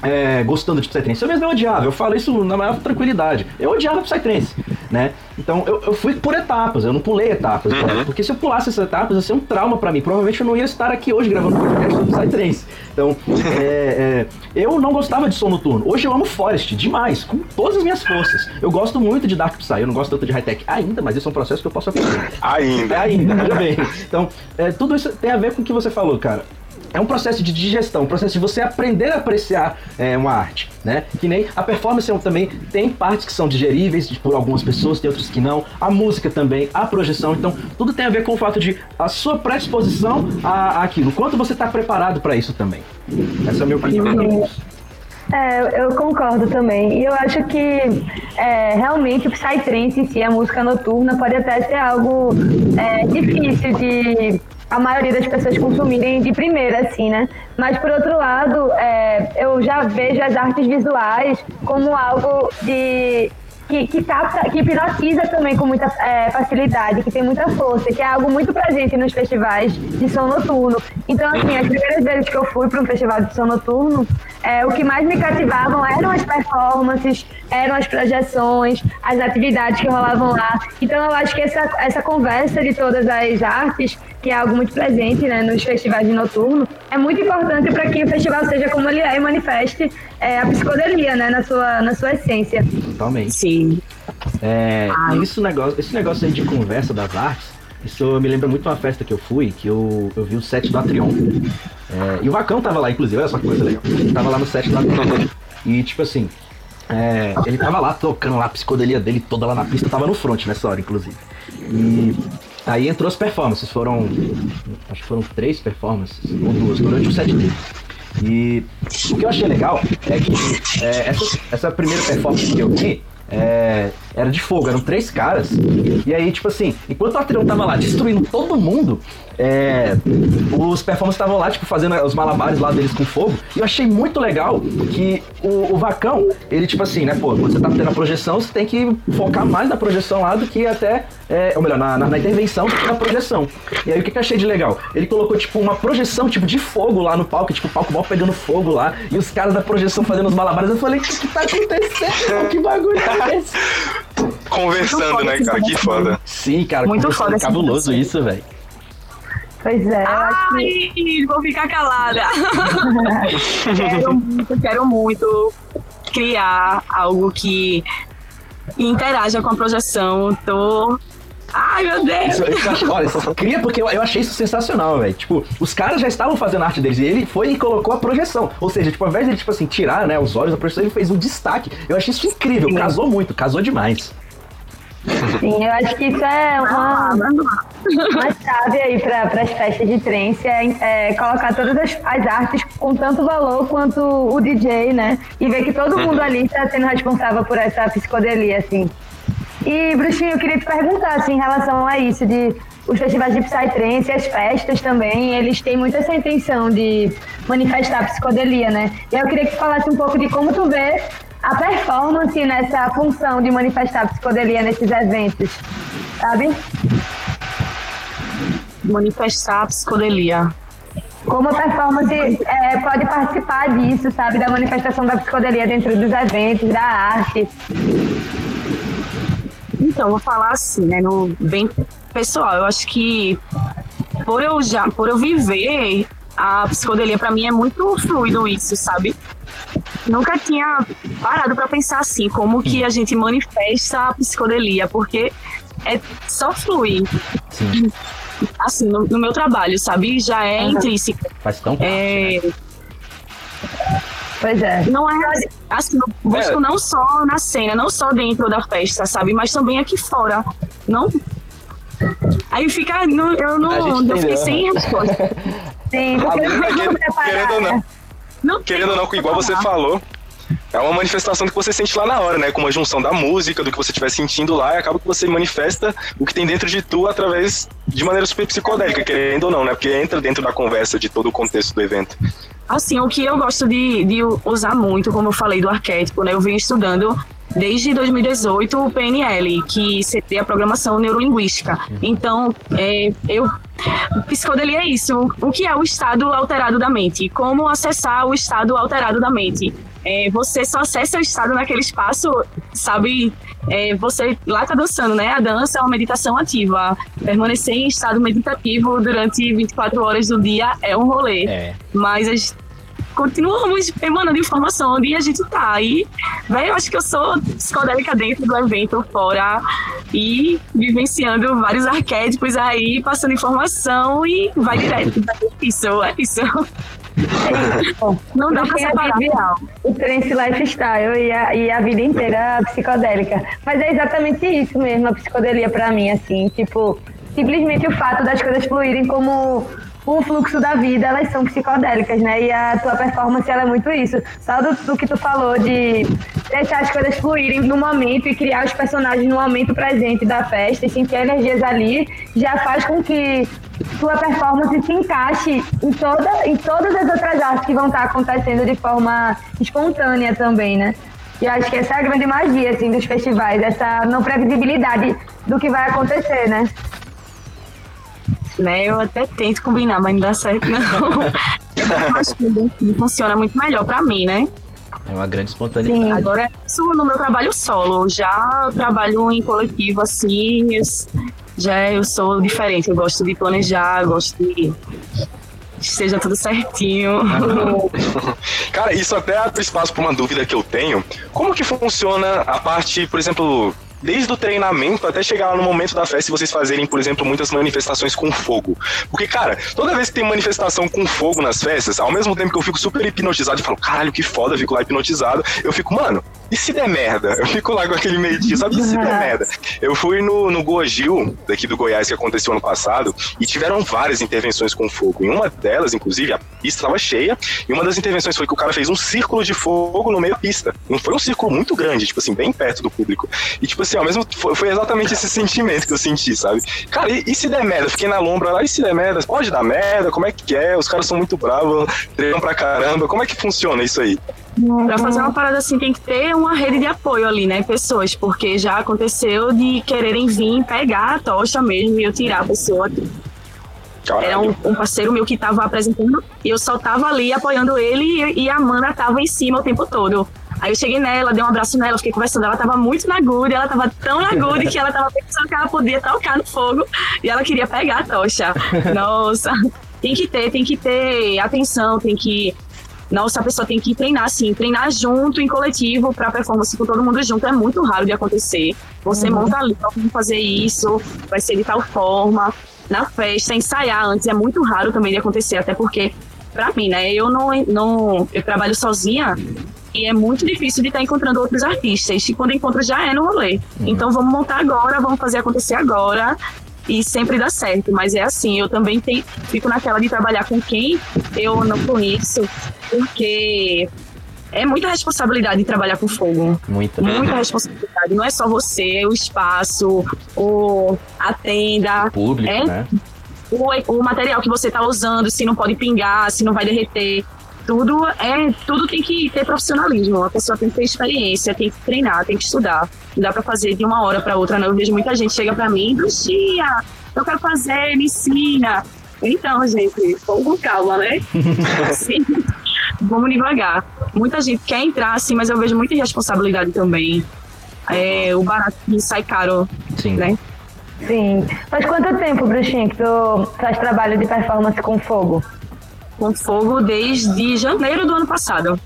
é, gostando de Psytrance. Eu mesmo eu odiava, eu falo isso na maior tranquilidade. Eu odiava Psytrance, né? Então eu, eu fui por etapas, eu não pulei etapas. Uhum. Porque se eu pulasse essas etapas, ia ser um trauma pra mim. Provavelmente eu não ia estar aqui hoje gravando podcast sobre Psytrance. Então, é, é, eu não gostava de som noturno. Hoje eu amo Forest demais, com todas as minhas forças. Eu gosto muito de Dark Psy, eu não gosto tanto de high-tech ainda, mas isso é um processo que eu posso aprender. É Ainda. ainda, veja bem. Então, é, tudo isso tem a ver com o que você falou, cara. É um processo de digestão, um processo de você aprender a apreciar é, uma arte, né? Que nem a performance também tem partes que são digeríveis por algumas pessoas, tem outras que não. A música também, a projeção. Então, tudo tem a ver com o fato de a sua predisposição a, aquilo. Quanto você está preparado para isso também. Essa é a minha opinião. É, eu concordo também. E eu acho que é, realmente o Psytrance em si, a música noturna, pode até ser algo é, difícil de a maioria das pessoas consumirem de primeira, assim, né? Mas por outro lado, é, eu já vejo as artes visuais como algo de que, que, capta, que hipnotiza também com muita é, facilidade, que tem muita força, que é algo muito presente nos festivais de som noturno. Então, assim, as primeiras vezes que eu fui para um festival de som noturno, é, o que mais me cativavam eram as performances, eram as projeções, as atividades que rolavam lá. Então, eu acho que essa, essa conversa de todas as artes, que é algo muito presente né, nos festivais de noturno, é muito importante para que o festival seja como ele é e manifeste é, a psicodelia né, na, sua, na sua essência. Totalmente. Sim. É, isso negócio, esse negócio aí de conversa das artes, isso me lembra muito uma festa que eu fui, que eu, eu vi o set do Atrion. É, e o Vacão tava lá, inclusive, olha só que coisa legal. Ele tava lá no set do Atrion. E tipo assim, é, ele tava lá tocando lá a psicodelia dele toda lá na pista, tava no front nessa hora, inclusive. E aí entrou as performances, foram. Acho que foram três performances, ou duas, durante o set dele. E o que eu achei legal é que é, essa, essa primeira performance que eu vi é, era de fogo, eram três caras. E aí, tipo assim, enquanto o Atrião tava lá destruindo todo mundo, é, os performers estavam lá, tipo, fazendo os malabares lá deles com fogo. E eu achei muito legal que o, o Vacão, ele, tipo assim, né, pô, quando você tá tendo a projeção, você tem que focar mais na projeção lá do que até, é, ou melhor, na, na, na intervenção do que na projeção. E aí, o que, que eu achei de legal? Ele colocou, tipo, uma projeção, tipo, de fogo lá no palco, tipo, o palco mal pegando fogo lá, e os caras da projeção fazendo os malabares. Eu falei, o que, que tá acontecendo? que bagulho é esse? [laughs] Conversando, né, cara? Que foda. Sim, cara, Muito foda cabuloso isso, velho. Pois é, eu acho que Ai, vou ficar calada. quero [laughs] muito, quero muito criar algo que interaja com a projeção. Tô. Ai, meu Deus! Isso, acho- olha, isso cria porque eu, eu achei isso sensacional, velho. Tipo, os caras já estavam fazendo a arte deles e ele foi e colocou a projeção. Ou seja, tipo, ao invés de ele, tipo assim, tirar, né, os olhos da projeção, ele fez um destaque. Eu achei isso incrível, casou muito, casou demais. sim, eu acho que isso é uma, uma chave aí para as festas de trance, é, é colocar todas as, as artes com tanto valor quanto o DJ, né? E ver que todo mundo ali está sendo responsável por essa psicodelia, assim. E, Bruxinho, eu queria te perguntar, assim, em relação a isso, de os festivais de Psytrance e as festas também, eles têm muito essa intenção de manifestar a psicodelia, né? E eu queria que tu falasse um pouco de como tu vê a performance nessa função de manifestar a psicodelia nesses eventos, sabe? Manifestar a psicodelia. Como a performance é, pode participar disso, sabe? Da manifestação da psicodelia dentro dos eventos, da arte. Então, vou falar assim, né, no bem pessoal. Eu acho que por eu já, por eu viver a psicodelia para mim é muito fluido isso, sabe? Nunca tinha parado para pensar assim, como que a gente manifesta a psicodelia, porque é só fluir. Sim. Assim, no, no meu trabalho, sabe? Já é Uhum. intrínseco. Faz tão parte, É, né? Pois é. não é assim, eu busco não só na cena, não só dentro da festa, sabe? Mas também aqui fora. Não. Aí fica. não- Eu A não. gente Eu fiquei entendeu. sem resposta. [laughs] Sim, porque Ah, não tem querendo- como preparar. querendo ou não. Não Querendo ou não, igual você falou, é uma manifestação que você sente lá na hora, né? Com uma junção da música, do que você estiver sentindo lá, e acaba que você manifesta o que tem dentro de tu através de maneira super psicodélica, querendo ou não, né? Porque entra dentro da conversa de todo o contexto do evento. Assim, o que eu gosto de, de usar muito, como eu falei do arquétipo, né? Eu venho estudando desde 2018 o PNL, que seria a programação neurolinguística. Então, é, eu psicodelia é isso. O que é o estado alterado da mente? Como acessar o estado alterado da mente? É, você só acessa o estado naquele espaço, sabe? É, você lá tá dançando, né? A dança é uma meditação ativa. Permanecer em estado meditativo durante 24 horas do dia é um rolê. É. Mas a gente continuamos emanando informação onde a gente tá. E, velho, eu acho que eu sou psicodélica dentro do evento, fora, e vivenciando vários arquétipos aí, passando informação e vai direto. É isso, é isso. [laughs] Não dá pra separar. O trance lifestyle e a, e a vida inteira psicodélica. Mas é exatamente isso mesmo, a psicodelia pra mim, assim, tipo, simplesmente o fato das coisas fluírem como o fluxo da vida, elas são psicodélicas, né? E a tua performance, ela é muito isso. Só do, do que tu falou de deixar as coisas fluírem no momento e criar os personagens no momento presente da festa e sentir energias ali, já faz com que tua performance se encaixe em, toda, em todas as outras artes que vão estar acontecendo de forma espontânea também, né? E acho que essa é a grande magia, assim, dos festivais, essa não previsibilidade do que vai acontecer, né? Né? Eu até tento combinar, mas não dá certo, não. Eu acho que funciona muito melhor pra mim, né? É uma grande espontaneidade. Agora, isso no meu trabalho solo. Já trabalho em coletivo, assim, já eu sou diferente. Eu gosto de planejar, eu gosto de que seja tudo certinho. [laughs] Cara, isso até abre espaço para uma dúvida que eu tenho. Como que funciona a parte, por exemplo, desde o treinamento até chegar lá no momento da festa e vocês fazerem, por exemplo, muitas manifestações com fogo? Porque, cara, toda vez que tem manifestação com fogo nas festas, ao mesmo tempo que eu fico super hipnotizado e falo, caralho, que foda, eu fico lá hipnotizado, eu fico, mano, e se der merda? Eu fico lá com aquele medinho, sabe? E se der merda? Eu fui no, no Goagil, daqui do Goiás, que aconteceu ano passado, e tiveram várias intervenções com fogo. Em uma delas, inclusive, a pista estava cheia, e uma das intervenções foi que o cara fez um círculo de fogo no meio da pista. Não foi um círculo muito grande, tipo assim, bem perto do público. E tipo assim, ao mesmo foi, foi exatamente esse sentimento que eu senti, sabe? Cara, e, e se der merda? Fiquei na lombra lá, e se der merda? Pode dar merda? Como é que é? Os caras são muito bravos, treinam pra caramba. Como é que funciona isso aí? Pra fazer uma parada assim, tem que ter uma rede de apoio ali, né? Pessoas, porque já aconteceu de quererem vir pegar a tocha mesmo e eu tirar a pessoa. Caralho. Era um, um parceiro meu que tava apresentando e eu só tava ali apoiando ele e, e a Amanda tava em cima o tempo todo. Aí eu cheguei nela, dei um abraço nela, fiquei conversando. Ela tava muito na good, ela tava tão na good que ela tava pensando que ela podia tocar no fogo e ela queria pegar a tocha. [laughs] Nossa, tem que ter, tem que ter atenção, tem que. Nossa, a pessoa tem que treinar, assim, treinar junto, em coletivo, pra performance com todo mundo junto. É muito raro de acontecer. Você monta ali, vamos fazer isso, vai ser de tal forma. Na festa, ensaiar antes é muito raro também de acontecer, até porque, pra mim, né, eu não, não eu trabalho sozinha e é muito difícil de estar encontrando outros artistas. E quando encontro já é no rolê. Então vamos montar agora, vamos fazer acontecer agora. E sempre dá certo, mas é assim, eu também tenho, fico naquela de trabalhar com quem eu não conheço, porque é muita responsabilidade trabalhar com fogo. Muita. Muita responsabilidade. Não é só você, o espaço, o, a tenda. Público, é, né? O, o material que você está usando, se não pode pingar, se não vai derreter. Tudo é, tudo tem que ter profissionalismo. A pessoa tem que ter experiência, tem que treinar, tem que estudar. Não dá para fazer de uma hora para outra. Não. Eu vejo muita gente chega para mim, Lucia, eu quero fazer, me ensina. Então, gente, vamos com calma, né? [laughs] Assim, vamos devagar. Muita gente quer entrar, assim, mas eu vejo muita irresponsabilidade também. É, o barato sai caro, Sim. né? Sim. Faz quanto tempo, Bruxinha, que tu faz trabalho de performance com fogo? Com fogo desde janeiro do ano passado.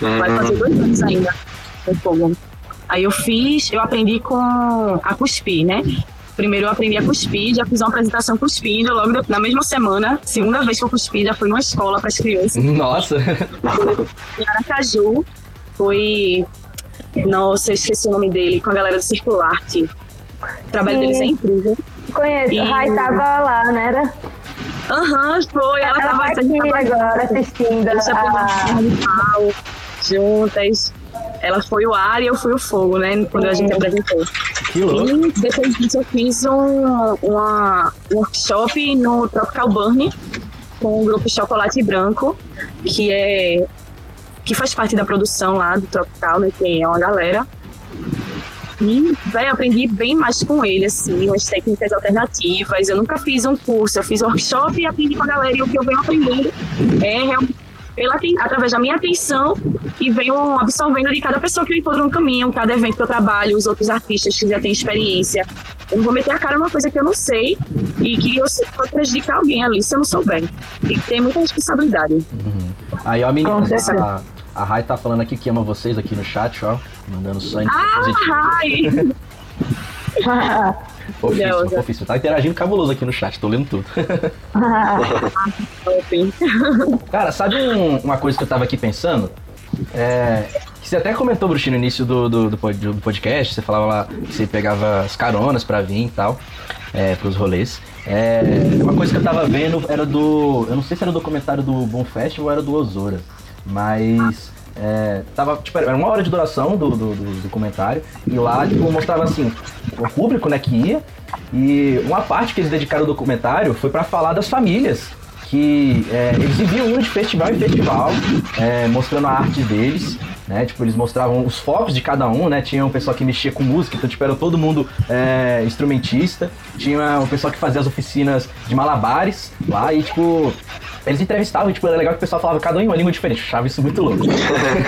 Vai fazer dois anos ainda com fogo. Aí eu fiz, eu aprendi com a cuspir, né? Primeiro eu aprendi a cuspir, já fiz uma apresentação cuspindo, logo na mesma semana, segunda vez que eu cuspi, já fui numa escola para as crianças. Nossa. em Aracaju. Foi. Nossa, eu esqueci o nome dele, com a galera do Circularte. O trabalho Sim. deles é incrível. Conheço. E- A Rai tava lá, né? Era? Aham, foi. Ela, Ela tava aqui agora assistindo a... pau, juntas. Ela foi o ar e eu fui o fogo, né? Quando a gente apresentou. Que louco. E depois disso eu fiz um, uma, um workshop no Tropical Burn com o grupo Chocolate Branco, que é que faz parte da produção lá do Tropical, né? Que é uma galera. E, velho, aprendi bem mais com ele, assim, umas técnicas alternativas. Eu nunca fiz um curso, eu fiz workshop e aprendi com a galera. E o que eu venho aprendendo é realmente pela, através da minha atenção e venho absorvendo de cada pessoa que eu encontro no caminho, cada evento que eu trabalho, os outros artistas que já têm experiência. Eu não vou meter a cara numa coisa que eu não sei e que eu sei que pode prejudicar alguém ali se eu não souber. Tem que ter muita responsabilidade. Aí, ó, menina, a, a Rai tá falando aqui que ama vocês aqui no chat, ó. Mandando só Ah, positivo. ai! [laughs] Fofíssimo, Deusa. fofíssimo. Tá interagindo cabuloso aqui no chat, tô lendo tudo. [laughs] Cara, sabe um- uma coisa que eu tava aqui pensando? É, que você até comentou, Bruxinho, no início do, do, do pod- do podcast, você falava lá que você pegava as caronas pra vir e tal, é, pros rolês. É, uma coisa que eu tava vendo era do. Eu não sei se era do documentário do Boom Festival ou era do Osora, mas. É, tava, tipo, era uma hora de duração do, do, do documentário, e lá tipo, mostrava assim, o público né, que ia, e uma parte que eles dedicaram ao documentário foi pra falar das famílias que é, eles viviam de festival em festival, é, mostrando a arte deles, né? Tipo, eles mostravam os focos de cada um, né? Tinha um pessoal que mexia com música, então, tipo, era todo mundo é, instrumentista. Tinha um pessoal que fazia as oficinas de malabares lá e, tipo, eles entrevistavam, tipo, era legal que o pessoal falava cada um em uma língua diferente. Eu achava isso muito louco.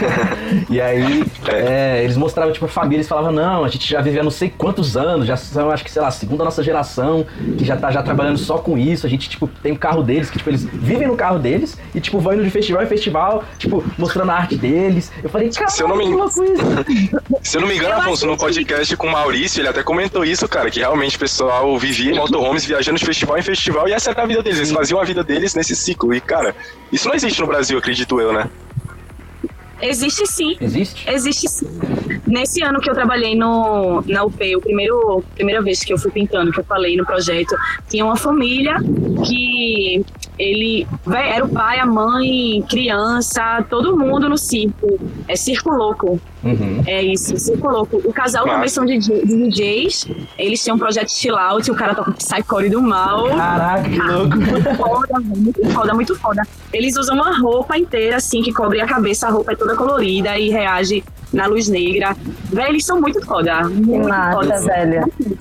[laughs] e aí, é, eles mostravam, tipo, a família, eles falavam, não, a gente já vive há não sei quantos anos, já são, acho que, sei lá, a segunda nossa geração, que já tá já trabalhando só com isso. A gente, tipo, tem o carro deles, que, tipo, eles vivem no carro deles e, tipo, vão indo de festival em festival, tipo, mostrando a arte deles. Eu falei, Se eu não me-. [laughs] Se eu não me engano, Eu Afonso, no que- podcast com o Maurício, ele até comentou isso, cara, que realmente o pessoal vivia em motorhomes viajando de festival em festival e essa era a vida deles. Eles faziam a vida deles nesse ciclo. E, cara, isso não existe no Brasil, acredito eu, né? Existe sim. Existe? Existe sim. Nesse ano que eu trabalhei no, na UP, o primeiro, primeira vez que eu fui pintando, que eu falei no projeto, tinha uma família que ele era o pai, a mãe, criança, todo mundo no circo. É circo louco. Uhum. É isso, circo louco. O casal também Massa. são DJ DJs. Eles têm um projeto chill out, o cara toca Psycore do mal. Caraca, que louco. Muito foda, muito foda, muito foda. Eles usam uma roupa inteira, assim, que cobre a cabeça, a roupa é toda colorida e reage na luz negra. Velho, eles são muito foda. Muito massa, foda. velho. Assim,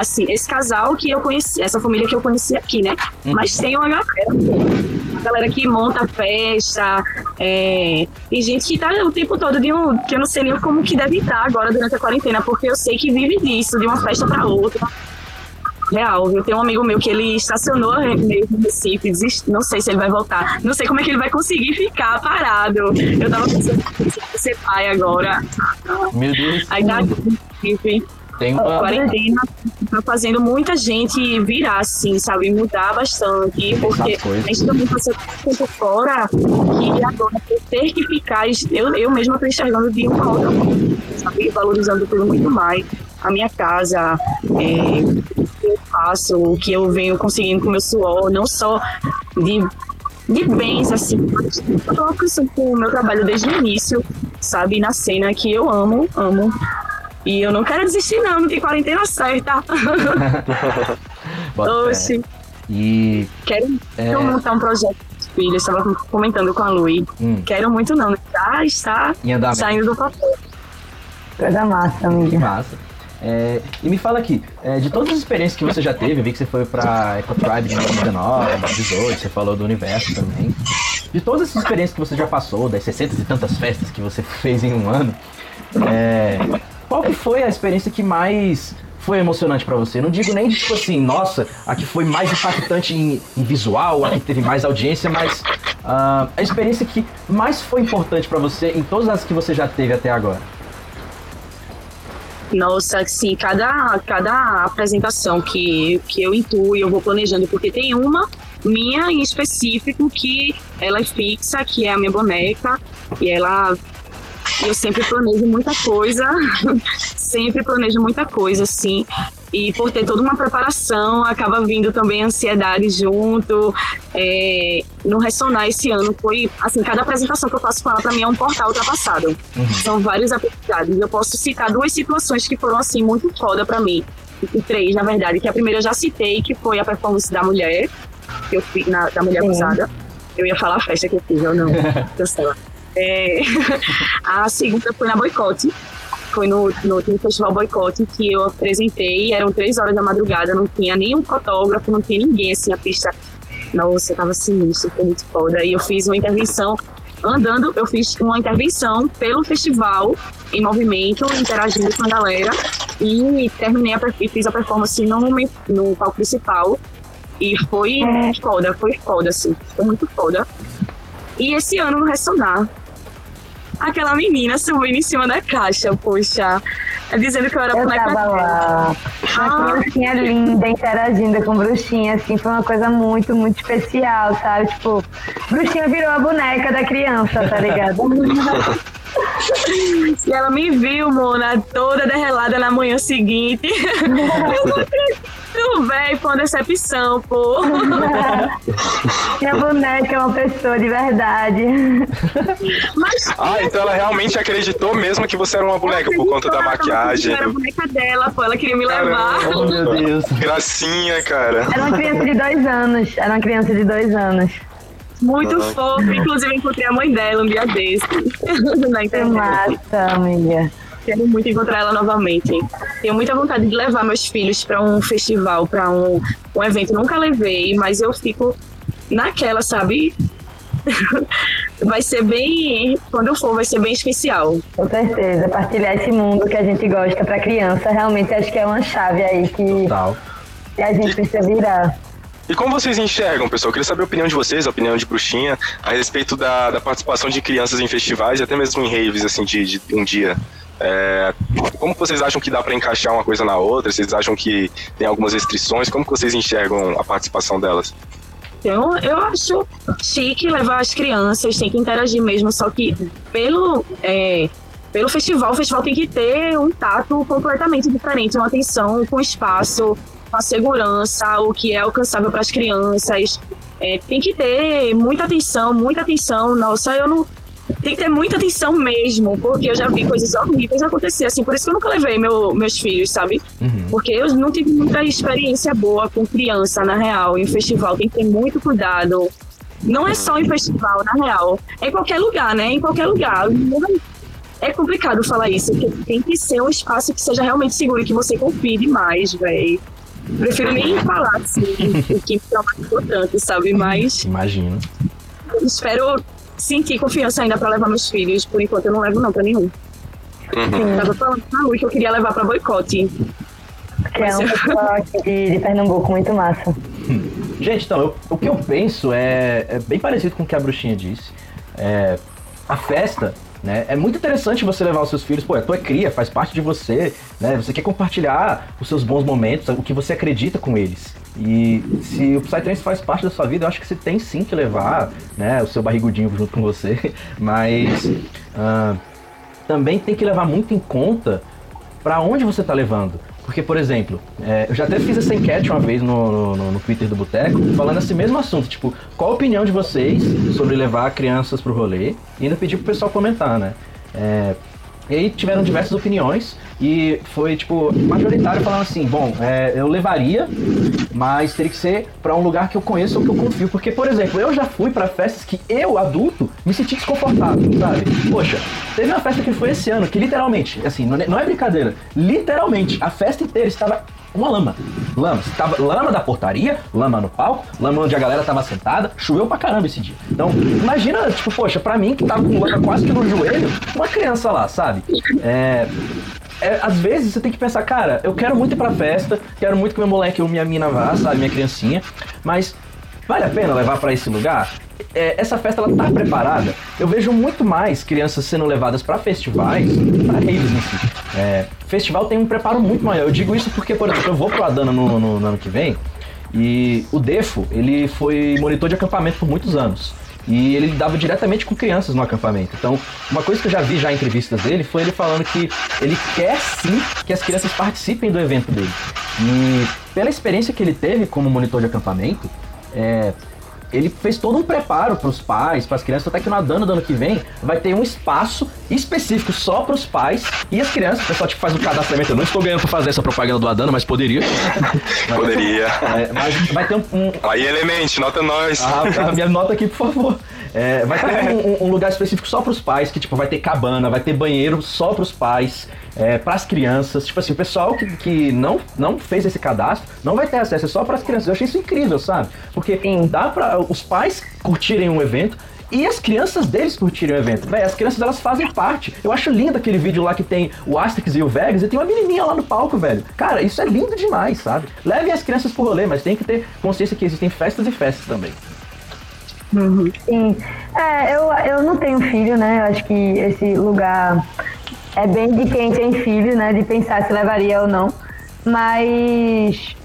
esse casal que eu conheci, essa família que eu conheci aqui, né? Mas tem uma galera, uma galera que monta festa, é, e gente que tá o tempo todo de um. que eu não sei nem como que deve estar agora durante a quarentena, porque eu sei que vive disso, de uma festa pra outra. Real, eu tenho um amigo meu que ele estacionou meio no Recife, desist- não sei se ele vai voltar, não sei como é que ele vai conseguir ficar parado. Eu tava pensando em ser pai agora, Meu Deus. aí tá Recife. Tem A uma. quarentena tá fazendo muita gente virar, assim, sabe? Mudar bastante. Porque a gente também passou tanto tempo fora que agora ter que ficar. Eu, eu mesma tô enxergando de uma outra forma, sabe? Valorizando tudo muito mais. A minha casa, é, o que eu faço, o que eu venho conseguindo com o meu suor, não só de de bens, assim. Eu tô com o meu trabalho desde o início, sabe? Na cena que eu amo, amo. E eu não quero desistir, não, não tem quarentena certa. [laughs] Oxi. E. Quero, é... montar um projeto de filho, estava comentando com a Lui. Hum. Quero muito, não, já está saindo do papel. Coisa massa, amiga. Massa. É, e me fala aqui, é, de todas as experiências que você já teve, eu vi que você foi pra EcoTribe em 2019, 2018, você falou do universo também. De todas essas experiências que você já passou, das 60 e tantas festas que você [laughs] fez em um ano, é, qual que foi a experiência que mais foi emocionante para você? Não digo nem tipo assim, nossa, a que foi mais impactante em, em visual, a que teve mais audiência, mas uh, a experiência que mais foi importante para você em todas as que você já teve até agora. Nossa, sim, cada, cada apresentação que, que eu intuo, eu vou planejando, porque tem uma minha em específico que ela é fixa, que é a minha boneca, e ela eu sempre planejo muita coisa, sempre planejo muita coisa, assim. E por ter toda uma preparação, acaba vindo também ansiedade junto. É, no Ressonar esse ano foi, assim, cada apresentação que eu faço com ela, para mim, é um portal ultrapassado. Uhum. São vários aprendizados. Eu posso citar duas situações que foram, assim, muito foda para mim. E três, na verdade, que a primeira eu já citei, que foi a performance da mulher, que eu fiz, na, da mulher usada. Eu ia falar a festa que eu fiz, eu não. [laughs] Cancela. É, [laughs] a segunda foi na Boicote. Foi no, no, no Festival Boicote que eu apresentei. Eram três horas da madrugada, não tinha nenhum fotógrafo, não tinha ninguém assim, a pista. Nossa, tava sinistro, foi muito foda. E eu fiz uma intervenção andando, eu fiz uma intervenção pelo festival em movimento, interagindo com a galera e terminei a, e fiz a performance no, no palco principal e foi foda, foi foda, assim, foi muito foda. E esse ano no Ressonar, aquela menina subindo em cima da caixa, poxa. Dizendo que eu era eu boneca tava lá. Uma ah. criancinha linda, interagindo com bruxinha, assim, foi uma coisa muito, muito especial, sabe? Tipo, bruxinha virou a boneca da criança, tá ligado? [laughs] e ela me viu, Mona, toda derrelada na manhã seguinte. [laughs] eu não muito, velho, foi uma decepção, pô. [laughs] Minha boneca é uma pessoa de verdade. Mas, ah, então ela realmente acreditou mesmo que você era uma boneca por conta da maquiagem. Eu era a boneca dela, pô, ela queria me levar. oh, meu [laughs] Deus. Gracinha, cara. Era uma criança de dois anos. Era uma criança de dois anos. Muito ah, fofo. Inclusive, encontrei a mãe dela um dia desse. [laughs] na internet. Que massa, amiga quero muito encontrar ela novamente. Tenho muita vontade de levar meus filhos para um festival, para um, um evento. Nunca levei, mas eu fico naquela, sabe? [laughs] vai ser bem. Quando eu for, vai ser bem especial. Com certeza. Partilhar esse mundo que a gente gosta para criança, realmente acho que é uma chave aí que, que a gente precisa virar. E como vocês enxergam, pessoal? Eu queria saber a opinião de vocês, a opinião de Bruxinha, a respeito da, da participação de crianças em festivais e até mesmo em raves, assim, de, de um dia. É, como vocês acham que dá para encaixar uma coisa na outra? Vocês acham que tem algumas restrições? Como vocês enxergam a participação delas? Eu, eu acho chique levar as crianças, tem que interagir mesmo, só que pelo, é, pelo festival, o festival tem que ter um tato completamente diferente, uma atenção com espaço, com a segurança, o que é alcançável para as crianças. É, tem que ter muita atenção, muita atenção. Nossa, eu não, tem que ter muita atenção mesmo, porque eu já vi coisas horríveis acontecer, assim, por isso que eu nunca levei meu, meus filhos, sabe? Uhum. Porque eu não tive muita experiência boa com criança, na real, em festival, tem que ter muito cuidado. Não é só em festival, na real, é em qualquer lugar, né? Em qualquer lugar. É complicado falar isso, porque tem que ser um espaço que seja realmente seguro, que você confie demais, velho. Prefiro nem falar, assim, o que me traumatizou tanto, sabe? Mas. Imagino. Espero sentir confiança ainda para levar meus filhos. Por enquanto eu não levo não para nenhum. Uhum. Tava falando pra Lu que eu queria levar para boicote. Que é um pessoal de, de Pernambuco muito massa. Gente, então, eu, o que eu penso é, é, bem parecido com o que a bruxinha disse. É, a festa né? É muito interessante você levar os seus filhos, pô, é tua cria, faz parte de você, né? Você quer compartilhar os seus bons momentos, o que você acredita com eles. E se o Psytrance faz parte da sua vida, eu acho que você tem sim que levar, né, o seu barrigudinho junto com você, [laughs] mas uh, também tem que levar muito em conta para onde você está levando. Porque, por exemplo, é, eu já até fiz essa enquete uma vez no, no, no Twitter do Boteco, falando esse mesmo assunto, tipo, qual a opinião de vocês sobre levar crianças pro rolê? E ainda pedi pro pessoal comentar, né? É, e aí tiveram diversas opiniões e foi, tipo, majoritário falando assim, bom, é, eu levaria, mas teria que ser para um lugar que eu conheço ou que eu confio. Porque, por exemplo, eu já fui para festas que eu, adulto, me senti desconfortável, sabe? Poxa, teve uma festa que foi esse ano, que literalmente, assim, não é, não é brincadeira, literalmente, a festa inteira estava uma lama. Lama. Tava, lama da portaria, lama no palco, lama onde a galera tava sentada. Choveu pra caramba esse dia. Então, imagina, tipo, poxa, pra mim que tava com lama quase que no joelho, uma criança lá, sabe? É, é, às vezes você tem que pensar, cara, eu quero muito ir pra festa, quero muito que meu moleque ou minha mina vá, sabe, minha criancinha, mas vale a pena levar para esse lugar? É, essa festa ela tá preparada. Eu vejo muito mais crianças sendo levadas para festivais, para raves em. É, festival tem um preparo muito maior. Eu digo isso porque, por exemplo, eu vou pro Adana no, no, no ano que vem e o Defo, ele foi monitor de acampamento por muitos anos. E ele lidava diretamente com crianças no acampamento. Então, uma coisa que eu já vi já em entrevistas dele foi ele falando que ele quer sim que as crianças participem do evento dele. E pela experiência que ele teve como monitor de acampamento, é, ele fez todo um preparo para os pais, para as crianças, até que no Adana do ano que vem vai ter um espaço específico só para os pais e as crianças. O pessoal tipo, faz um cadastramento. Eu não estou ganhando para fazer essa propaganda do Adana, mas poderia. [laughs] poderia. É, mas vai ter um, um... Aí, Element, nota nós. Ah, tá, minha nota aqui, por favor. É, vai ter um, um, lugar específico só para os pais, que tipo, vai ter cabana, vai ter banheiro só para os pais é, para as crianças. Tipo assim, o pessoal que, que não, não fez esse cadastro não vai ter acesso, é só para as crianças. Eu achei isso incrível, sabe? Porque Sim. dá para os pais curtirem um evento e as crianças deles curtirem o evento. Véi, as crianças elas fazem parte. Eu acho lindo aquele vídeo lá que tem o Asterix e o Vegas e tem uma menininha lá no palco, velho. Cara, isso é lindo demais, sabe? Levem as crianças pro rolê, mas tem que ter consciência que existem festas e festas também. Uhum. Sim. É, eu, eu não tenho filho, né? Eu acho que esse lugar é bem de quem tem filho, né? De pensar se levaria ou não. Mas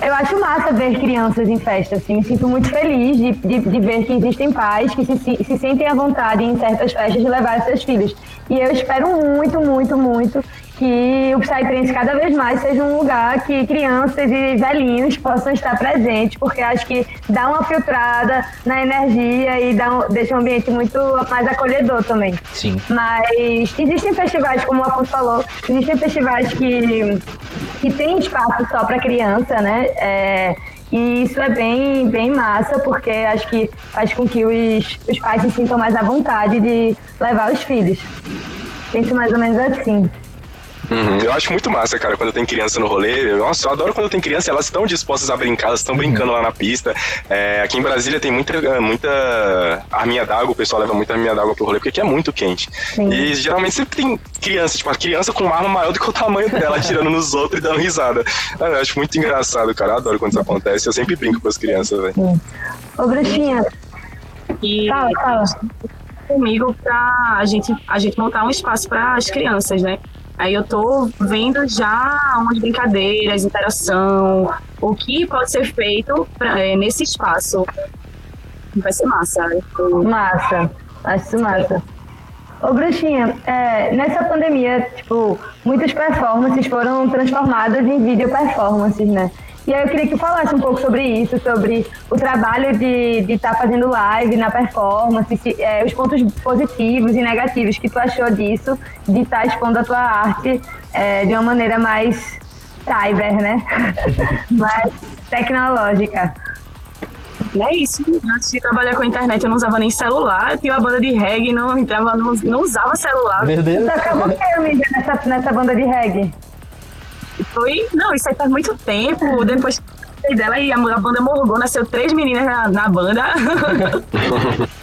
eu acho massa ver crianças em festa, assim. Me sinto muito feliz de, de, de ver que existem pais que se, se, sentem à vontade em certas festas de levar seus filhos. E eu espero muito, muito, muito que o Psytrance cada vez mais seja um lugar que crianças e velhinhos possam estar presentes, porque acho que dá uma filtrada na energia e dá um, deixa um ambiente muito mais acolhedor também. Sim. Mas existem festivais, como o Afonso falou, existem festivais que, que têm espaço só para criança, né? É, e isso é bem, bem massa, porque acho que faz com que os, os pais se sintam mais à vontade de levar os filhos. Penso mais ou menos assim. Uhum. Eu acho muito massa, cara, quando tem criança no rolê. Nossa, eu adoro quando tem criança, elas estão dispostas a brincar, elas estão brincando lá na pista. É, aqui em Brasília tem muita, muita arminha d'água, o pessoal leva muita arminha d'água pro rolê, porque aqui é muito quente. Sim. E geralmente sempre tem criança, tipo, uma criança com uma arma maior do que o tamanho dela, atirando nos outros e dando risada. Eu acho muito engraçado, cara. Eu adoro quando isso acontece. Eu sempre brinco com as crianças, velho. Ô, Bruxinha. E fala, fala. comigo pra a gente, a gente montar um espaço para as crianças, né? Aí eu tô vendo já umas brincadeiras, interação, o que pode ser feito pra, é, nesse espaço. Vai ser massa. Massa, acho massa. Ô, Bruxinha, é, nessa pandemia, tipo, muitas performances foram transformadas em video performances, né? E aí eu queria que tu falasse um pouco sobre isso, sobre o trabalho de estar tá fazendo live na performance, se, é, os pontos positivos e negativos que tu achou disso, de estar tá expondo a tua arte é, de uma maneira mais cyber, né? [laughs] mais tecnológica. É isso. Antes de trabalhar com a internet, eu não usava nem celular. Eu tinha uma banda de reggae, não, entrava, não, não usava celular. Meu Deus. Tu acabou que amiga, nessa, nessa banda de reggae? Foi. Não, isso aí faz muito tempo. Depois dela e a, banda morgou, nasceu três meninas na, na banda. [laughs]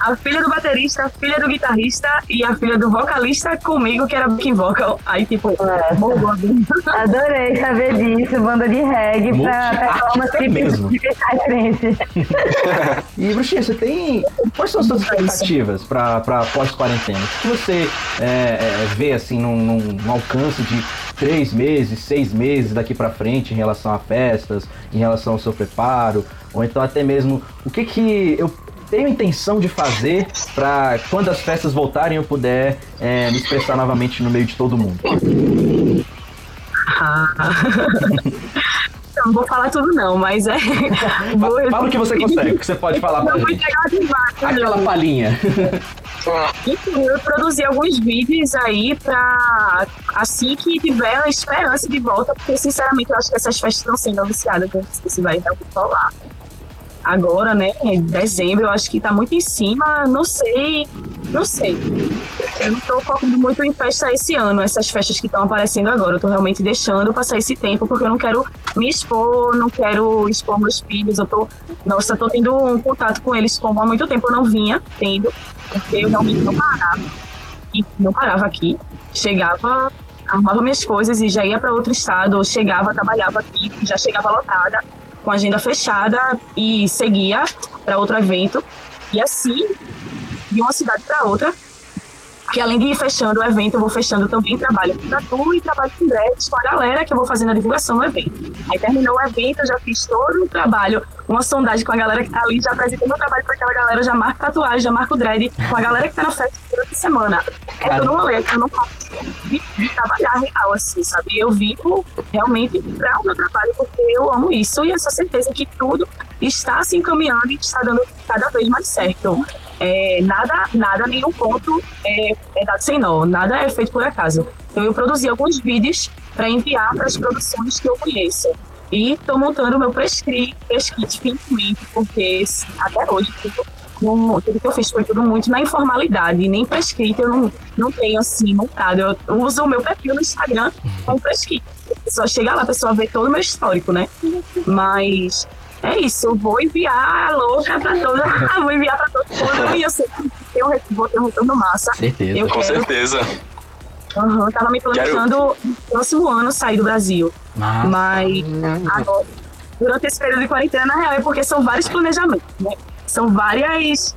a filha do baterista, a filha do guitarrista e a filha do vocalista comigo, que era backing vocal. Aí, tipo, é. Adorei saber disso, banda de reggae pra performance mesmo. de [laughs] E, Bruxinha, você tem. Quais são as suas expectativas pra, pra pós-quarentena? O que você é, é, vê, assim, num, num alcance de três meses, seis meses daqui para frente em relação a festas, em relação ao seu preparo, ou então até mesmo o que que eu tenho intenção de fazer para quando as festas voltarem eu puder é, me expressar novamente no meio de todo mundo? [laughs] não vou falar tudo não, mas é. [laughs] Vou... Fala o que você consegue, que você pode falar pra gente. Aquela palhinha. Então, eu produzi alguns vídeos aí pra assim que tiver a esperança de volta, porque sinceramente eu acho que essas festas estão sendo anunciadas, que se vai realmente rolar agora, né? Em dezembro, eu acho que tá muito em cima, não sei, não sei. Eu não tô focando muito em festa esse ano, essas festas que estão aparecendo agora. Eu tô realmente deixando passar esse tempo, porque eu não quero me expor, não quero expor meus filhos. Eu tô, nossa, tô tendo um contato com eles como há muito tempo eu não vinha tendo, porque eu realmente não parava. E não parava aqui. Chegava, arrumava minhas coisas e já ia para outro estado, chegava, trabalhava aqui, já chegava lotada com agenda fechada e seguia para outro evento. E assim, de uma cidade para outra, que além de ir fechando o evento, eu vou fechando também trabalho com Tatu e trabalho com dreads com a galera que eu vou fazendo a divulgação do evento. Aí terminou o evento, eu já fiz todo o trabalho, uma sondagem com a galera que tá ali, já apresentei meu trabalho para aquela galera, já marco tatuagem, já marco dread com a galera que tá na festa durante a semana. É todo um rolê que eu não faço de, de, trabalhar real, assim, sabe? Eu vivo realmente para o meu trabalho porque eu amo isso e sou certeza que tudo está se encaminhando e está dando cada vez mais certo. É, nada, nada, nenhum ponto é, é dado sem nó, nada é feito por acaso. Então, eu produzi alguns vídeos para enviar para as produções que eu conheço. E estou montando o meu prescript finalmente, porque até hoje tudo, tudo que eu fiz foi tudo muito na informalidade, nem prescrito eu não, não tenho assim montado. Eu uso o meu perfil no Instagram como prescrito. A pessoa chega lá, a pessoa vê todo o meu histórico, né? Mas é isso, eu vou enviar a louca pra toda. [laughs] vou enviar pra todo mundo e eu sei que eu vou ter um retorno massa. Certeza. Eu Com quero... certeza. Uhum, tava me planejando quero... no próximo ano sair do Brasil. Mas agora, durante esse período de quarentena, na real, é porque são vários planejamentos, né? São várias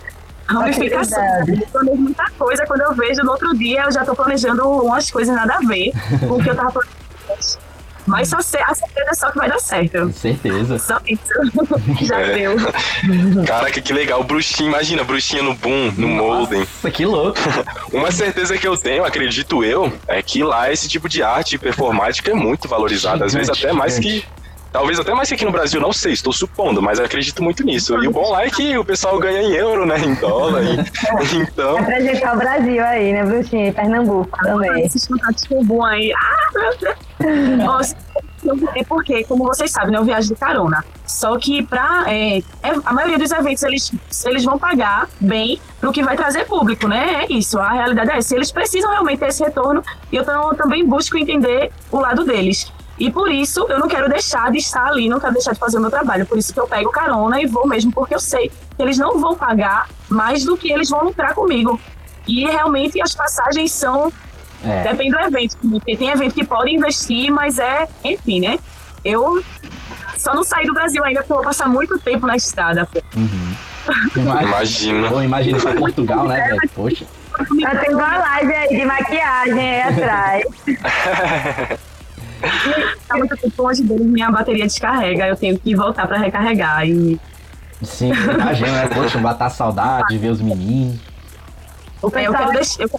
ramificações. Eu planejo muita coisa. Quando eu vejo no outro dia, eu já tô planejando umas coisas nada a ver com o que eu tava planejando. Mas só ser, a certeza é só que vai dar certo. Com certeza. Só isso. [laughs] Já é. deu. [laughs] Caraca, que legal. Bruxinha, imagina, bruxinha no Boom, no Molden. Nossa, que louco. [laughs] Uma certeza que eu tenho, acredito eu, é que lá esse tipo de arte performática é muito valorizado. Às vezes até mais que Talvez até mais que aqui no Brasil, não sei, estou supondo, mas acredito muito nisso. E o bom lá é que o pessoal ganha em euro, né? Em dólar. E, então. Representar o Brasil aí, né, Bruxinha? E Pernambuco também. Esses contatos com bom aí. Ah, meu Deus. É porque, como vocês sabem, né, eu viajo de carona. Só que pra, é, é, a maioria dos eventos eles, eles vão pagar bem pro que vai trazer público, né? É isso, a realidade é essa. Eles precisam realmente ter esse retorno e eu também busco entender o lado deles. E por isso eu não quero deixar de estar ali, não quero deixar de fazer o meu trabalho. Por isso que eu pego carona e vou mesmo, porque eu sei que eles não vão pagar mais do que eles vão lucrar comigo. E realmente as passagens são. É. Depende do evento. Porque tem evento que pode investir, mas é, enfim, né? Eu só não saí do Brasil ainda, porque eu vou passar muito tempo na estrada. Uhum. Imagina. Pô, imagina pra Portugal, né, velho? Poxa. Eu tenho uma live aí de maquiagem aí atrás. [laughs] tá muito tempo longe dele, minha bateria descarrega, eu tenho que voltar pra recarregar. E... Sim, imagina, né? Poxa, matar saudade, ver os meninos. Pessoal... eu, quero deixar, eu,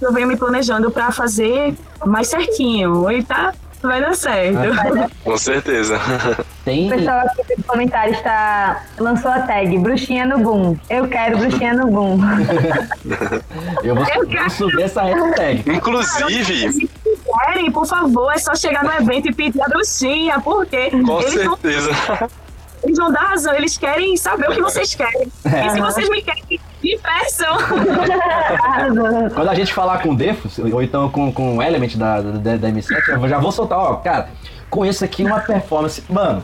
eu venho me planejando pra fazer mais certinho. E tá, vai dar certo. [laughs] Com certeza. Tem... O pessoal aqui nos comentários tá, lançou a tag Bruxinha no Boom. Eu quero Bruxinha no Boom. [laughs] eu vou, eu vou subir essa hashtag. Inclusive querem, por favor, é só chegar no evento e pedir a bruxinha, porque Com eles certeza. Vão, eles vão dar razão, eles querem saber o que vocês querem. É. E se vocês me querem, me peçam. [laughs] Quando a gente falar com o Defos, ou então com, com o Element da, da, da M7, eu já vou soltar, ó, cara, conheço aqui uma performance. Mano,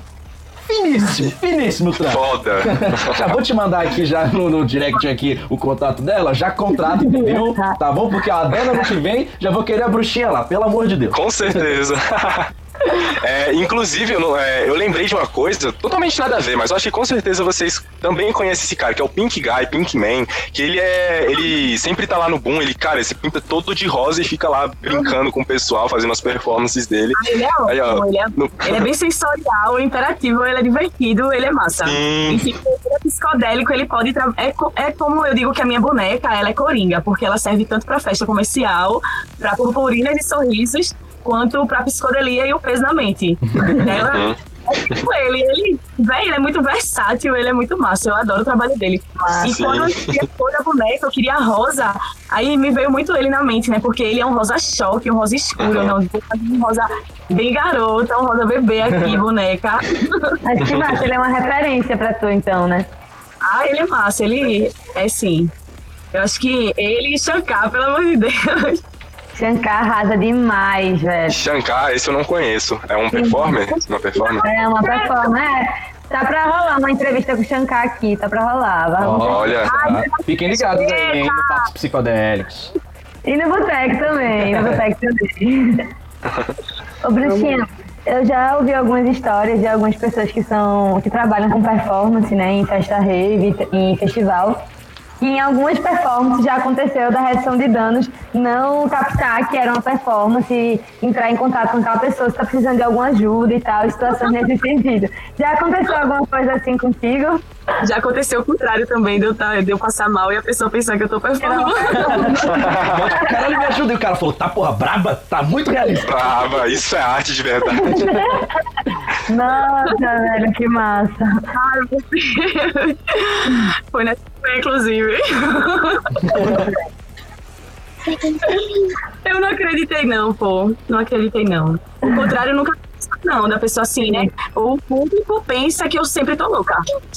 finíssimo, finíssimo trampo. Foda. [laughs] já vou te mandar aqui já no, no, direct aqui o contato dela, já contrato, entendeu? Tá bom? Porque a Dana não te vem, já vou querer a bruxinha lá, pelo amor de Deus. Com certeza. [laughs] É, inclusive, eu, é, eu, lembrei de uma coisa totalmente nada a ver, mas eu acho que com certeza vocês também conhecem esse cara, que é o Pink Guy, Pink Man, que ele é. Ele sempre tá lá no boom, ele, cara, ele se pinta todo de rosa e fica lá brincando com o pessoal, fazendo as performances dele. Ah, ele é Aí, ó, ele, é, no... ele, é, bem sensorial, interativo, ele é divertido, ele é massa. Sim. E tipo, ele é psicodélico, ele pode. Tra... É, é como eu digo que a minha boneca, ela é coringa, porque ela serve tanto pra festa comercial, pra purpurinas e sorrisos quanto pra psicodelia e o peso na mente. Ela, com ele, ele, véi, ele é muito versátil, ele é muito massa, eu adoro o trabalho dele. e Sim. quando eu queria toda a boneca, eu queria rosa, aí me veio muito ele na mente, né? Porque ele é um rosa choque, um rosa escuro, Uhum. não, um rosa bem garota, um rosa bebê aqui, [laughs] boneca. Acho que massa, ele é uma referência pra tu, então, né? Ah, ele é massa, ele é sim. Eu acho que ele e Shankar, pelo amor de Deus. Shankar arrasa demais, velho. Shankar, esse eu não conheço. É um performer? Uma performer? É uma performance. É, tá pra rolar uma entrevista com o Shankar aqui, tá pra rolar. Vamos Olha, Tá? Fiquem ligados aí, hein, no Papos Psicodélicos. E no boteco também, no boteco [laughs] também. Ô, Bruxinha, eu já ouvi algumas histórias de algumas pessoas que são que trabalham com performance, né, em festa rave, em festival. Em algumas performances já aconteceu da redução de danos não captar que era uma performance e entrar em contato com aquela pessoa se está precisando de alguma ajuda e tal, situações nesse [laughs] sentido. Já aconteceu alguma coisa assim contigo? Já aconteceu o contrário também, de eu, tá, de eu passar mal e a pessoa pensar que eu tô performando. [laughs] Caralho, me ajuda. E o cara falou, tá porra, braba, tá muito realista. brava, isso é arte de verdade. [laughs] Nossa, velho, que massa. Ai. Foi nessa fé, Eu não acreditei, não, pô. Não acreditei, não. O contrário, nunca não, da pessoa assim, né? O público pensa que eu sempre tô louca.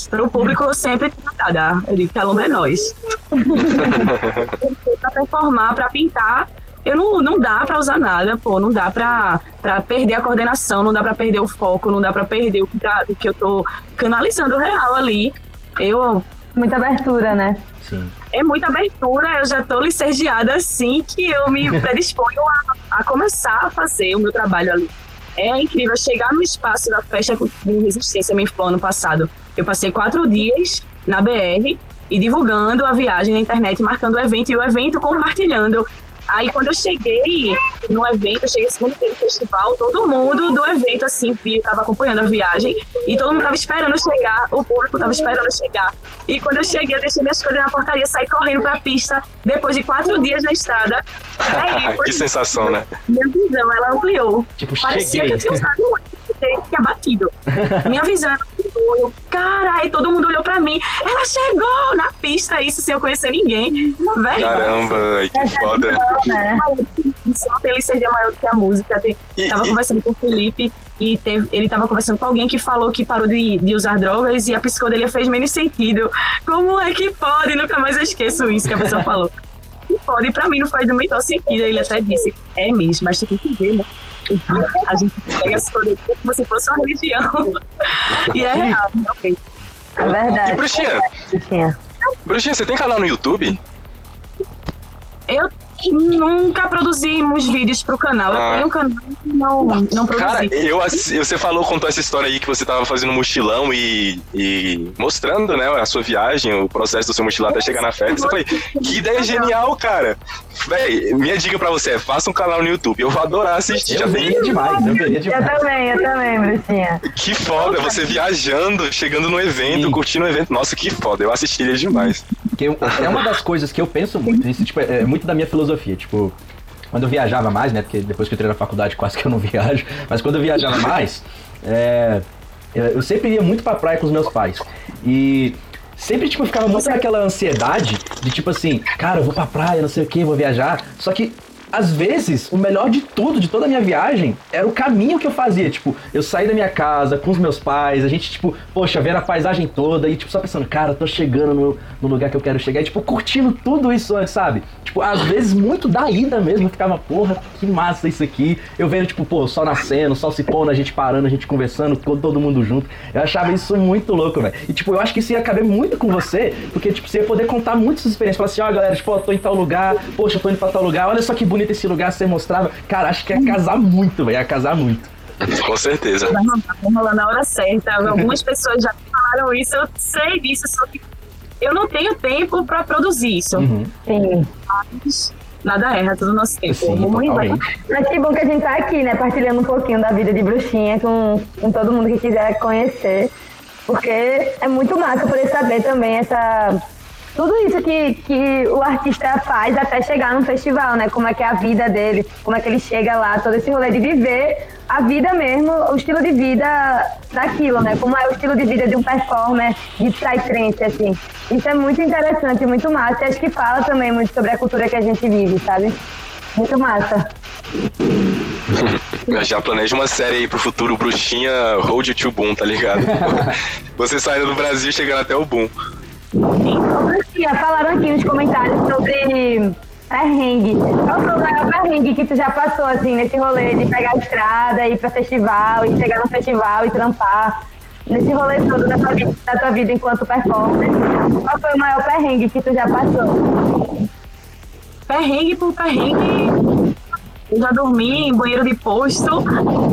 Pro público, eu sempre tô matada. Eu digo que a lomba é nós. [laughs] pra performar, pra pintar, eu não, não dá pra usar nada, pô. Não dá pra, pra perder a coordenação, não dá pra perder o foco, não dá pra perder o que, tá, o que eu tô canalizando real ali. Eu Muita abertura, né? Sim. é muita abertura, eu já tô licenciada assim que eu me [laughs] predisponho a, a começar a fazer o meu trabalho ali. É incrível chegar no espaço da festa de resistência me ano passado. Eu passei quatro dias na BR e divulgando a viagem na internet, marcando o evento e o evento compartilhando. Aí quando eu cheguei no evento, eu cheguei segundo dia do festival, todo mundo do evento assim, viu, tava acompanhando a viagem e todo mundo tava esperando chegar, o público tava esperando chegar. E quando eu cheguei, eu deixei minhas coisas na portaria, saí correndo pra pista depois de quatro dias na estrada. [laughs] Aí, foi que sensação, né? minha visão, ela ampliou. Tipo, Parecia que cheguei. eu tinha usado um que tinha batido. [laughs] Minha visão, ela ampliou. Eu, Caralho, todo mundo olhou pra mim. Ela chegou na pista, isso sem eu conhecer ninguém. Velho, Caramba, que foda. Né? isso é uma felicidade maior do que a música. Tem- E- tava e- conversando com o Felipe e teve- ele tava conversando com alguém que falou que parou de, de usar drogas e a psicodelia fez menos sentido. Como é que pode? Nunca mais eu esqueço isso que a pessoa falou. Que pode, e pra mim não faz o menor sentido. Ele até disse, é mesmo, mas tem que ver, né? A gente pega a psicodelia como se fosse uma religião. E é real, realmente. É verdade. E Bruxinha, Bruxinha. Bruxinha, você tem canal no YouTube? Eu nunca produzimos vídeos pro canal. Ah. Eu tenho um canal e não, não Cara, produzi. eu, ass- você falou, contou essa história aí que você tava fazendo mochilão e, e mostrando, né, a sua viagem, o processo do seu mochilão até chegar na festa. Eu falei, que ideia genial, cara. Véi, minha dica pra você é, faça um canal no YouTube. Eu vou adorar assistir. Já Eu tem... veria demais, eu veria Eu demais. também, eu também, Bruxinha. Que foda, você viajando, chegando no evento, Sim. curtindo o evento. Nossa, que foda, eu assistiria demais. Porque é uma das coisas que eu penso muito, isso tipo, é muito da minha filosofia, tipo, quando eu viajava mais, né, porque depois que eu entrei na faculdade quase que eu não [laughs] viajo, mas quando eu viajava mais, é, eu sempre ia muito pra praia com os meus pais, e sempre, tipo, ficava muito naquela ansiedade de, tipo assim, cara, eu vou pra praia, não sei o que, vou viajar, só que às vezes, o melhor de tudo, de toda a minha viagem, era o caminho que eu fazia. Tipo, eu saí da minha casa com os meus pais, a gente, tipo, poxa, vendo a paisagem toda e, tipo, só pensando, cara, eu tô chegando no, no lugar que eu quero chegar. E, tipo, curtindo tudo isso sabe? Tipo, às vezes, muito da ida mesmo, eu ficava, porra, que massa isso aqui. Eu vendo, tipo, pô, sol nascendo, sol se pondo, a gente parando, a gente conversando, todo mundo junto. Eu achava isso muito louco, velho. E, tipo, eu acho que isso ia caber muito com você, porque, tipo, você ia poder contar muitas experiências. Falar assim, ó, galera, tipo, ó, tô em tal lugar, poxa, eu tô indo pra tal lugar, olha só que bonito esse lugar, você mostrava. Cara, acho que ia casar muito, velho, ia casar muito. Com certeza. vai rolar, na hora certa. [laughs] Algumas pessoas já falaram isso, eu sei disso, só que eu não tenho tempo pra produzir isso. Uhum. Sim. Mas nada erra, tudo nosso tempo. Sim, Muito. Mas que bom que a gente tá aqui, né? Partilhando um pouquinho da vida de bruxinha com, com todo mundo que quiser conhecer. Porque é muito massa poder saber também essa, tudo isso que, que o artista faz até chegar no festival, né? Como é que é a vida dele, como é que ele chega lá, todo esse rolê de viver a vida mesmo, o estilo de vida daquilo, né? Como é o estilo de vida de um performer de psytrance, assim. Isso é muito interessante, muito massa. E acho que fala também muito sobre a cultura que a gente vive, sabe? Muito massa. [laughs] Eu já planejo uma série aí pro futuro, Bruxinha Road to Boom, tá ligado? [laughs] Você saindo do Brasil e chegando até o Boom. Bruxinha, falaram aqui nos comentários sobre perrengue. Qual foi o maior perrengue que tu já passou, assim, nesse rolê de pegar a estrada, ir pra festival, e chegar no festival e trampar? Nesse rolê todo da tua vida, da tua vida enquanto performer. Qual foi o maior perrengue que tu já passou? Perrengue por perrengue. Eu já dormi em banheiro de posto.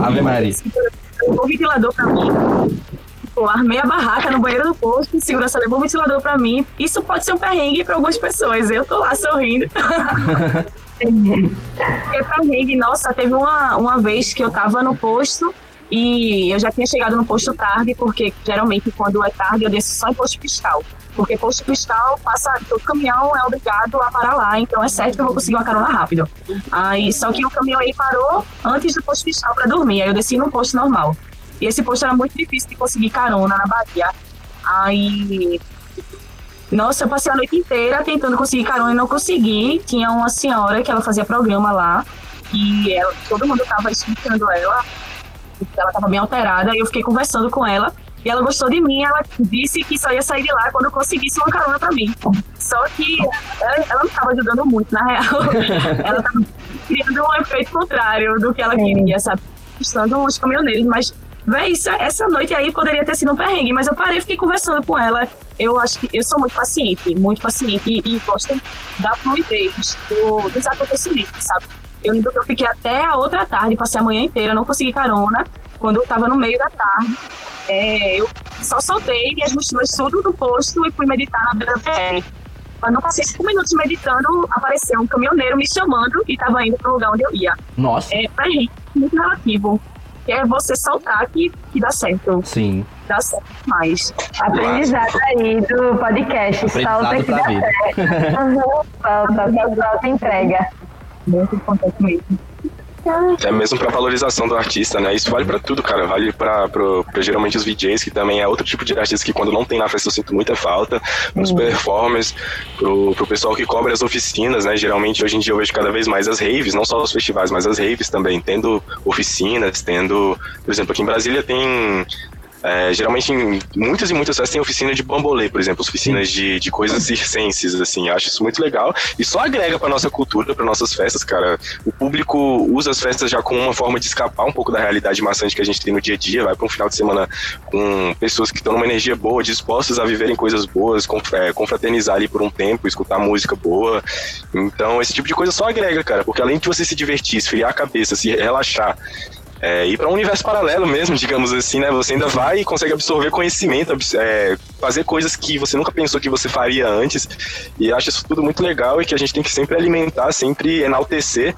Ave Maria. O ventilador pra mim. Pô, armei a barraca no banheiro do posto, e segurança levou o ventilador pra mim. Isso pode ser um perrengue pra algumas pessoas. Eu tô lá sorrindo. Porque [laughs] perrengue, nossa, teve uma, uma vez que eu tava no posto e eu já tinha chegado no posto tarde, porque geralmente quando é tarde eu desço só em posto fiscal. Porque posto fiscal passa, todo caminhão é obrigado a parar lá, então é certo que eu vou conseguir uma carona rápido. Aí, só que o caminhão aí parou antes do posto fiscal para dormir, aí eu desci no posto normal. E esse posto era muito difícil de conseguir carona na Bahia. Aí nossa, eu passei a noite inteira tentando conseguir carona e não consegui. Tinha uma senhora que ela fazia programa lá e ela, todo mundo tava explicando ela, ela tava bem alterada, e eu fiquei conversando com ela. E ela gostou de mim, ela disse que só ia sair de lá quando eu conseguisse uma carona pra mim. Só que ela, ela não tava ajudando muito, na real. [laughs] ela tava criando um efeito contrário do que ela queria, sabe? Estando os caminhoneiros, mas Véi, isso, essa noite aí poderia ter sido um perrengue, mas eu parei e fiquei conversando com ela. Eu acho que eu sou muito paciente, muito paciente e, e gosto da fluidez do, dos acontecimentos, sabe? Eu lembro que eu fiquei até a outra tarde, passei a manhã inteira, não consegui carona. Quando eu tava no meio da tarde, é, eu só soltei minhas mochilas tudo do posto e fui meditar na beira da Quando eu passei cinco minutos meditando, apareceu um caminhoneiro me chamando e tava indo pro lugar onde eu ia. Nossa. É, pra gente, muito relativo que é você saltar que, que dá certo. Sim. Dá certo mais. Aprendizado aí do podcast. Salta que dá vida. certo. [laughs] Uhum. Salta, salta, entrega. Muito importante mesmo. Até mesmo pra valorização do artista, né? Isso vale pra tudo, cara. Vale pra, pro, pra geralmente os VJs, que também é outro tipo de artista que quando não tem na festa eu sinto muita falta. Pros performers, pro, pro pessoal que cobre as oficinas, né? Geralmente hoje em dia eu vejo cada vez mais as raves, não só os festivais, mas as raves também, tendo oficinas, tendo. Por exemplo, aqui em Brasília tem é, geralmente em muitas e muitas festas tem oficina de bambolê, por exemplo, oficinas de, de coisas circenses, assim, eu acho isso muito legal e só agrega pra nossa cultura, para nossas festas, cara. O público usa as festas já como uma forma de escapar um pouco da realidade maçante que a gente tem no dia a dia, vai para um final de semana com pessoas que estão numa energia boa, dispostas a viverem coisas boas, é, confraternizar ali por um tempo, escutar música boa. Então, esse tipo de coisa só agrega, cara, porque além de você se divertir, esfriar a cabeça, se relaxar, é, ir para um universo paralelo mesmo, [laughs] digamos assim, né? Você ainda vai e consegue absorver conhecimento, é, fazer coisas que você nunca pensou que você faria antes. E acho isso tudo muito legal e que a gente tem que sempre alimentar, sempre enaltecer.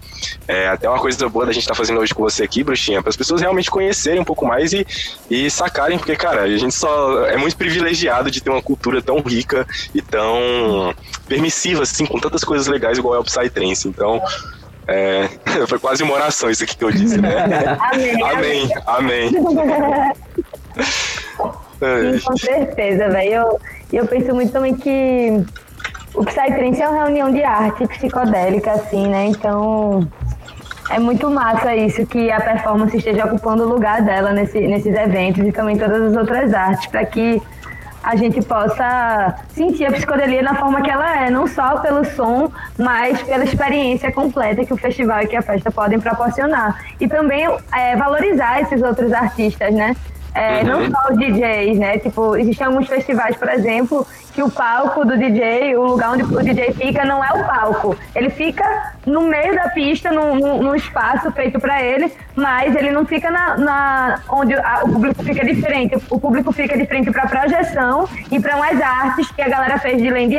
É, até uma coisa boa da gente estar fazendo hoje com você aqui, Bruxinha, para as pessoas realmente conhecerem um pouco mais e, e sacarem, porque, cara, a gente só é muito privilegiado de ter uma cultura tão rica e tão permissiva, assim, com tantas coisas legais igual é o Psytrance. Então. É, [laughs] foi quase uma oração isso aqui que eu disse, né? Amém. Amém, amém. É, [laughs] Sim, com certeza, velho. Eu, eu penso muito também que o Psytrance é uma reunião de arte psicodélica, assim, né? Então é muito massa isso que a performance esteja ocupando o lugar dela nesse, nesses eventos e também todas as outras artes, para que a gente possa sentir a psicodelia na forma que ela é, não só pelo som, mas pela experiência completa que o festival e que a festa podem proporcionar. E também é, valorizar esses outros artistas, né? É, Não só os DJs, né? Tipo, existem alguns festivais, por exemplo, que o palco do DJ, o lugar onde o DJ fica, não é o palco. Ele fica no meio da pista, num, num- espaço feito para ele, mas ele não fica na, na- onde a- o público fica de frente. O público fica de frente para projeção e para umas artes que a galera fez de land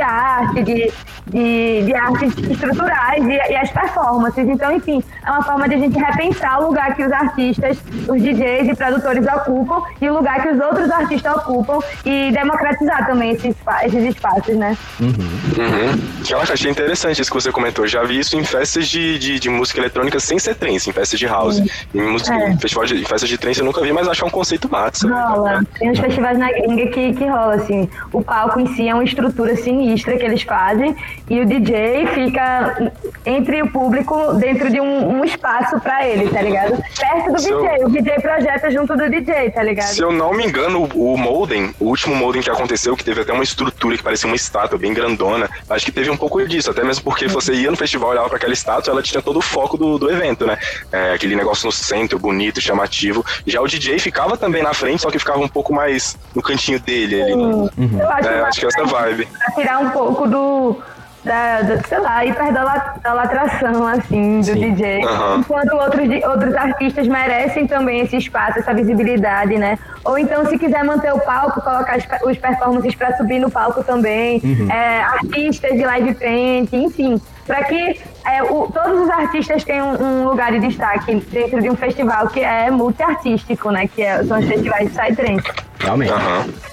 de, de, de artes estruturais e, e as performances. Então, enfim, é uma forma de a gente repensar o lugar que os artistas, os DJs e produtores ocupam e o lugar que os outros artistas ocupam e democratizar também esses, esses espaços, né? Uhum. Uhum. Eu achei interessante isso que você comentou. Já vi isso em festas de, de, de música eletrônica sem ser trance, em festas de house. Em, música, é. em, festival de, em festas de trance eu nunca vi, mas acho que é um conceito massa. Rola. Tem uns festivais na gringa que, que rola, assim. O palco em si é uma estrutura sinistra que eles fazem e o DJ fica entre o público dentro de um, um espaço pra ele, tá ligado? Perto do Se DJ. Eu... O DJ projeta junto do DJ, tá ligado? Se eu não me engano, o Molden, o último Molden que aconteceu, que teve até uma estrutura que parecia uma estátua bem grandona, acho que teve um pouco disso, até mesmo porque você ia no festival, olhava para aquela estátua, ela tinha todo o foco do, do evento, né? É, aquele negócio no centro, bonito, chamativo. Já o DJ ficava também na frente, só que ficava um pouco mais no cantinho dele ali. Uhum. Eu acho, é, acho que é essa vibe. Pra tirar um pouco do da, da, sei lá, hiperdolatração, assim, do Sim. DJ. Uhum. Enquanto outros, outros artistas merecem também esse espaço, essa visibilidade, né? Ou então, se quiser manter o palco, colocar os, os performances para subir no palco também, uhum. é, artistas de live print, enfim, para que é, o, todos os artistas tenham um, lugar de destaque dentro de um festival que é multiartístico, né? Que é, são os festivais de Psytrance. Realmente. Uhum.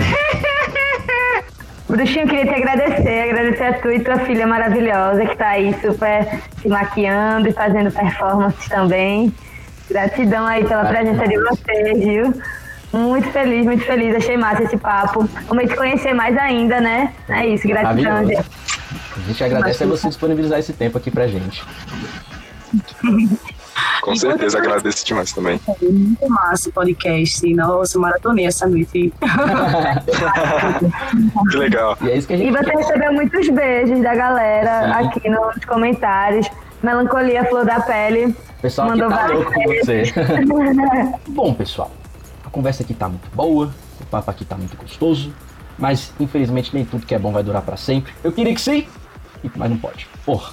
Bruxinho, queria te agradecer, agradecer a tu e tua filha maravilhosa que tá aí super se maquiando e fazendo performances também. Gratidão aí pela presença de vocês, viu? Muito feliz, muito feliz. Achei massa esse papo. Vamos te conhecer mais ainda, né? É isso, gratidão, gente. A gente agradece a você disponibilizar esse tempo aqui pra gente. [laughs] Com certeza agradeço demais também. Muito massa o podcast. Nossa, maratonei essa noite. [laughs] que legal. E, é isso que a gente e você recebeu muitos beijos da galera Sim. aqui nos comentários. Melancolia Flor da Pele. O pessoal mandou tá louco com você. [laughs] Bom, pessoal, a conversa aqui tá muito boa, o papo aqui tá muito gostoso, mas infelizmente nem tudo que é bom vai durar para sempre. Eu queria que sim, mas não pode. Porra.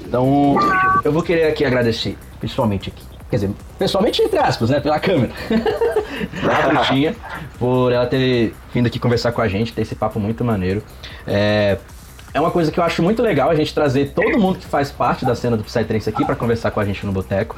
Então, eu vou querer aqui agradecer pessoalmente aqui. Quer dizer, pessoalmente entre aspas, né? Pela câmera. [laughs] a Bruxinha, por ela ter vindo aqui conversar com a gente, ter esse papo muito maneiro. É, é uma coisa que eu acho muito legal a gente trazer todo mundo que faz parte da cena do Psytrance aqui para conversar com a gente no Boteco.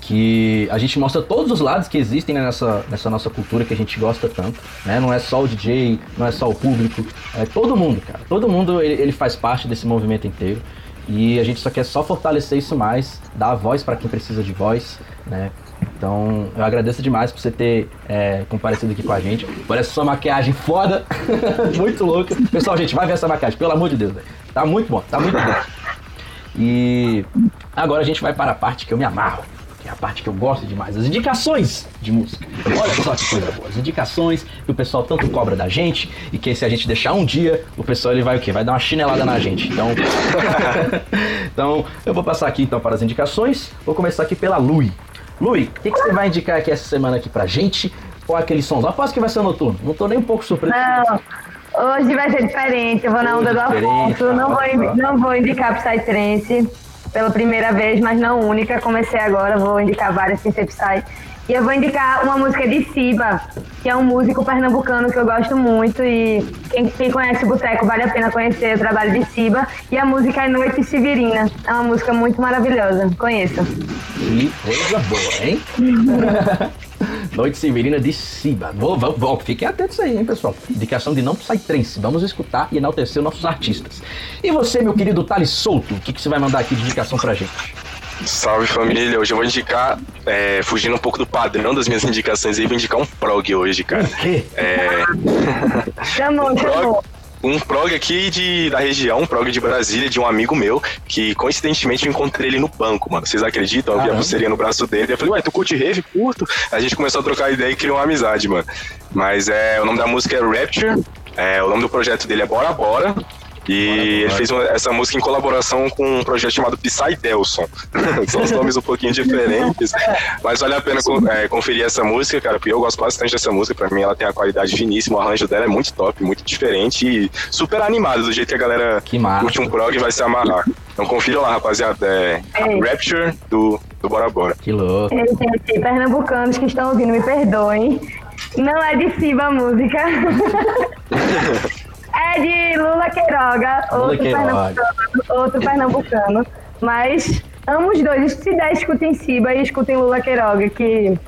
Que a gente mostra todos os lados que existem nessa, nessa nossa cultura que a gente gosta tanto. Né? Não é só o DJ, não é só o público, é todo mundo, cara. Todo mundo ele, ele faz parte desse movimento inteiro. E a gente só quer só fortalecer isso mais, dar voz para quem precisa de voz, né? Então, eu agradeço demais por você ter é, comparecido aqui com a gente, por essa sua maquiagem foda, [laughs] muito louca. Pessoal, gente, vai ver essa maquiagem, pelo amor de Deus, véio. tá muito bom, tá muito bom. E agora a gente vai para a parte que eu me amarro, é a parte que eu gosto demais, as indicações de música. Olha só que coisa boa, as indicações que o pessoal tanto cobra da gente e que se a gente deixar um dia, o pessoal ele vai o quê? Vai dar uma chinelada na gente. Então, [laughs] então eu vou passar aqui então para as indicações. Vou começar aqui pela Lui. Lui, o que, que, você vai indicar aqui essa semana aqui pra gente? Qual é aquele som? Aposto que vai ser noturno. Não tô nem um pouco surpreso. Não. Hoje vai ser diferente, eu vou na onda do Afonso, não vou, não vou indicar Psytrance pela primeira vez, mas não única. Comecei agora, vou indicar várias sem ser Psy. E eu vou indicar uma música de Siba, que é um músico pernambucano que eu gosto muito e quem, quem conhece o Boteco vale a pena conhecer o trabalho de Siba. E a música é Noite Severina. É uma música muito maravilhosa. Conheça. Que coisa boa, hein? [laughs] Noite Severina de Siba. Vou, vou, vou, fiquem atentos aí, hein, pessoal. Indicação de não Psytrance. Vamos escutar e enaltecer nossos artistas. E você, meu querido Thales Souto, o que, que você vai mandar aqui de indicação pra gente? Salve família, hoje eu vou indicar, é, fugindo um pouco do padrão das minhas indicações aí, vou indicar um prog hoje, cara. É... [laughs] chamou, um chamou. Um prog aqui de, da região, um prog de Brasília, de um amigo meu, que coincidentemente eu encontrei ele no banco, mano. Vocês acreditam? Eu vi a pulseirinha no braço dele. Eu falei, ué, tu curte rave? Curto. A gente começou a trocar ideia e criou uma amizade, mano. Mas é, o nome da música é Rapture, é, o nome do projeto dele é Bora Bora. E ele fez uma, essa música em colaboração com um projeto chamado Psy Delson. [laughs] São os nomes um pouquinho diferentes, mas vale a pena é, conferir essa música, cara, porque eu gosto bastante dessa música. Pra mim, ela tem a qualidade finíssima, o arranjo dela é muito top, muito diferente e super animado, do jeito que a galera que curte um prog e vai se amarrar. Então confira lá, rapaziada. É, Rapture do, do Bora Bora. Que louco. Ei, gente, pernambucanos que estão ouvindo, me perdoem. Não é de Siba a música. [laughs] É de Lula Queiroga, Lula outro, Queiroga. Pernambucano, outro pernambucano. Mas amo os dois. Se der, escutem Siba e escutem Lula Queiroga, que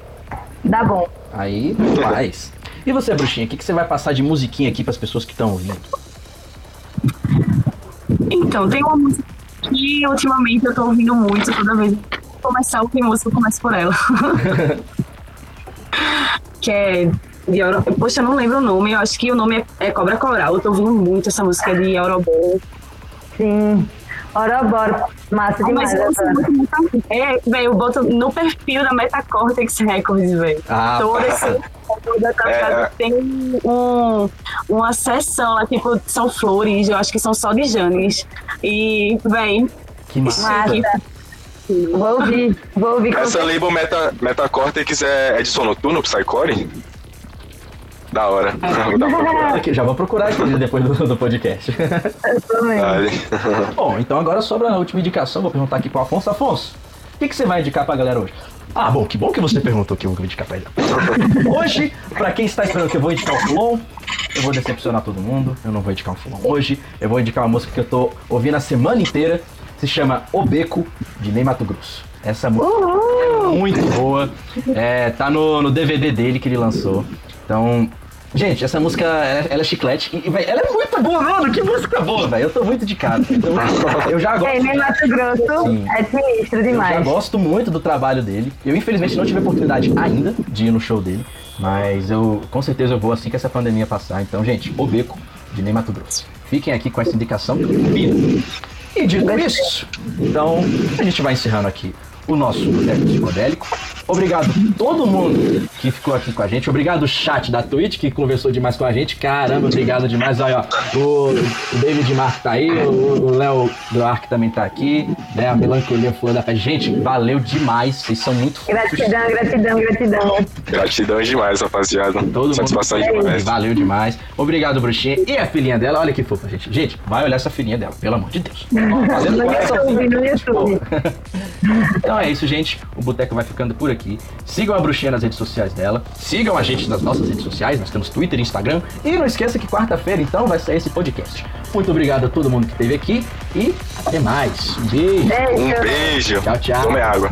dá bom. Aí, faz. E você, bruxinha, o que, que você vai passar de musiquinha aqui pras pessoas que estão ouvindo? Então, tem uma música que ultimamente eu tô ouvindo muito, toda vez que começar ouvir música, eu começo por ela. [laughs] que é de Euro... Poxa, eu não lembro o nome, eu acho que o nome é, é Cobra Coral. Eu tô ouvindo muito essa música de Eurobol. Sim. Oroboro. Massa Ah, Mas eu muito, muito. É, velho, eu boto no perfil da Metacortex Records, velho. Ah, Todo esse. Toda essa É. casa tem um, uma sessão lá, tipo, são flores, eu acho que são só de Janes. E, velho, que massa. Massa. Vou ouvir. Vou ouvir com Essa label Meta, Metacortex é, é de Sonoturno, Psycore? Da hora. [laughs] Aqui, já vou procurar aqui depois do, do podcast. também. Vale. Bom, então agora sobra a última indicação. Vou perguntar aqui pro Afonso. Afonso, o que, que você vai indicar pra galera hoje? Ah, bom, que bom que você perguntou que eu vou indicar pra ele. [laughs] Hoje, pra quem está esperando que eu vou indicar o Fulon, eu vou decepcionar todo mundo. Eu não vou indicar o Fulon hoje. Eu vou indicar uma música que eu tô ouvindo a semana inteira. Se chama O Beco, de Ney Mato Grosso. Essa música é muito boa. É, tá no, no DVD dele que ele lançou. Então, gente, essa música, ela, é chiclete. E, véi, ela é muito boa, mano. Que música boa, velho. Eu tô muito de cara. Eu já gosto. É, nem Mato Grosso Sim. é sinistro Eu já demais. gosto muito do trabalho dele. Eu, infelizmente, não tive a oportunidade ainda de ir no show dele. Mas eu, com certeza, eu vou assim que essa pandemia passar. Então, gente, O Beco, de Ney Mato Grosso. Fiquem aqui com essa indicação. E dito isso, então, a gente vai encerrando aqui o nosso Boteco Psicodélico. Obrigado todo mundo que ficou aqui com a gente. Obrigado chat da Twitch que conversou demais com a gente. Caramba, obrigado demais. Olha, ó, o o David Marco tá aí, o o Léo Droark também tá aqui, né? A Melancolia Flor da Pé. Gente, valeu demais. Vocês são muito fofos. Gratidão, gratidão, gratidão. Gratidão demais, rapaziada. Todo Satisfação mundo. demais. Valeu demais. Obrigado, bruxinha. E a filhinha dela, olha que fofa, gente. Gente, vai olhar essa filhinha dela, pelo amor de Deus. Ó, Fazendo No coraçãozinho. YouTube, no [laughs] YouTube. Então é isso, gente. O Boteco vai ficando por aqui. Sigam a Bruxinha nas redes sociais dela. Sigam a gente nas nossas redes sociais. Nós temos Twitter e Instagram. E não esqueça que quarta-feira, então, vai sair esse podcast. Muito obrigado a todo mundo que esteve aqui. E até mais. Um beijo. Beijo. Um beijo. Tchau, tchau. Tome água.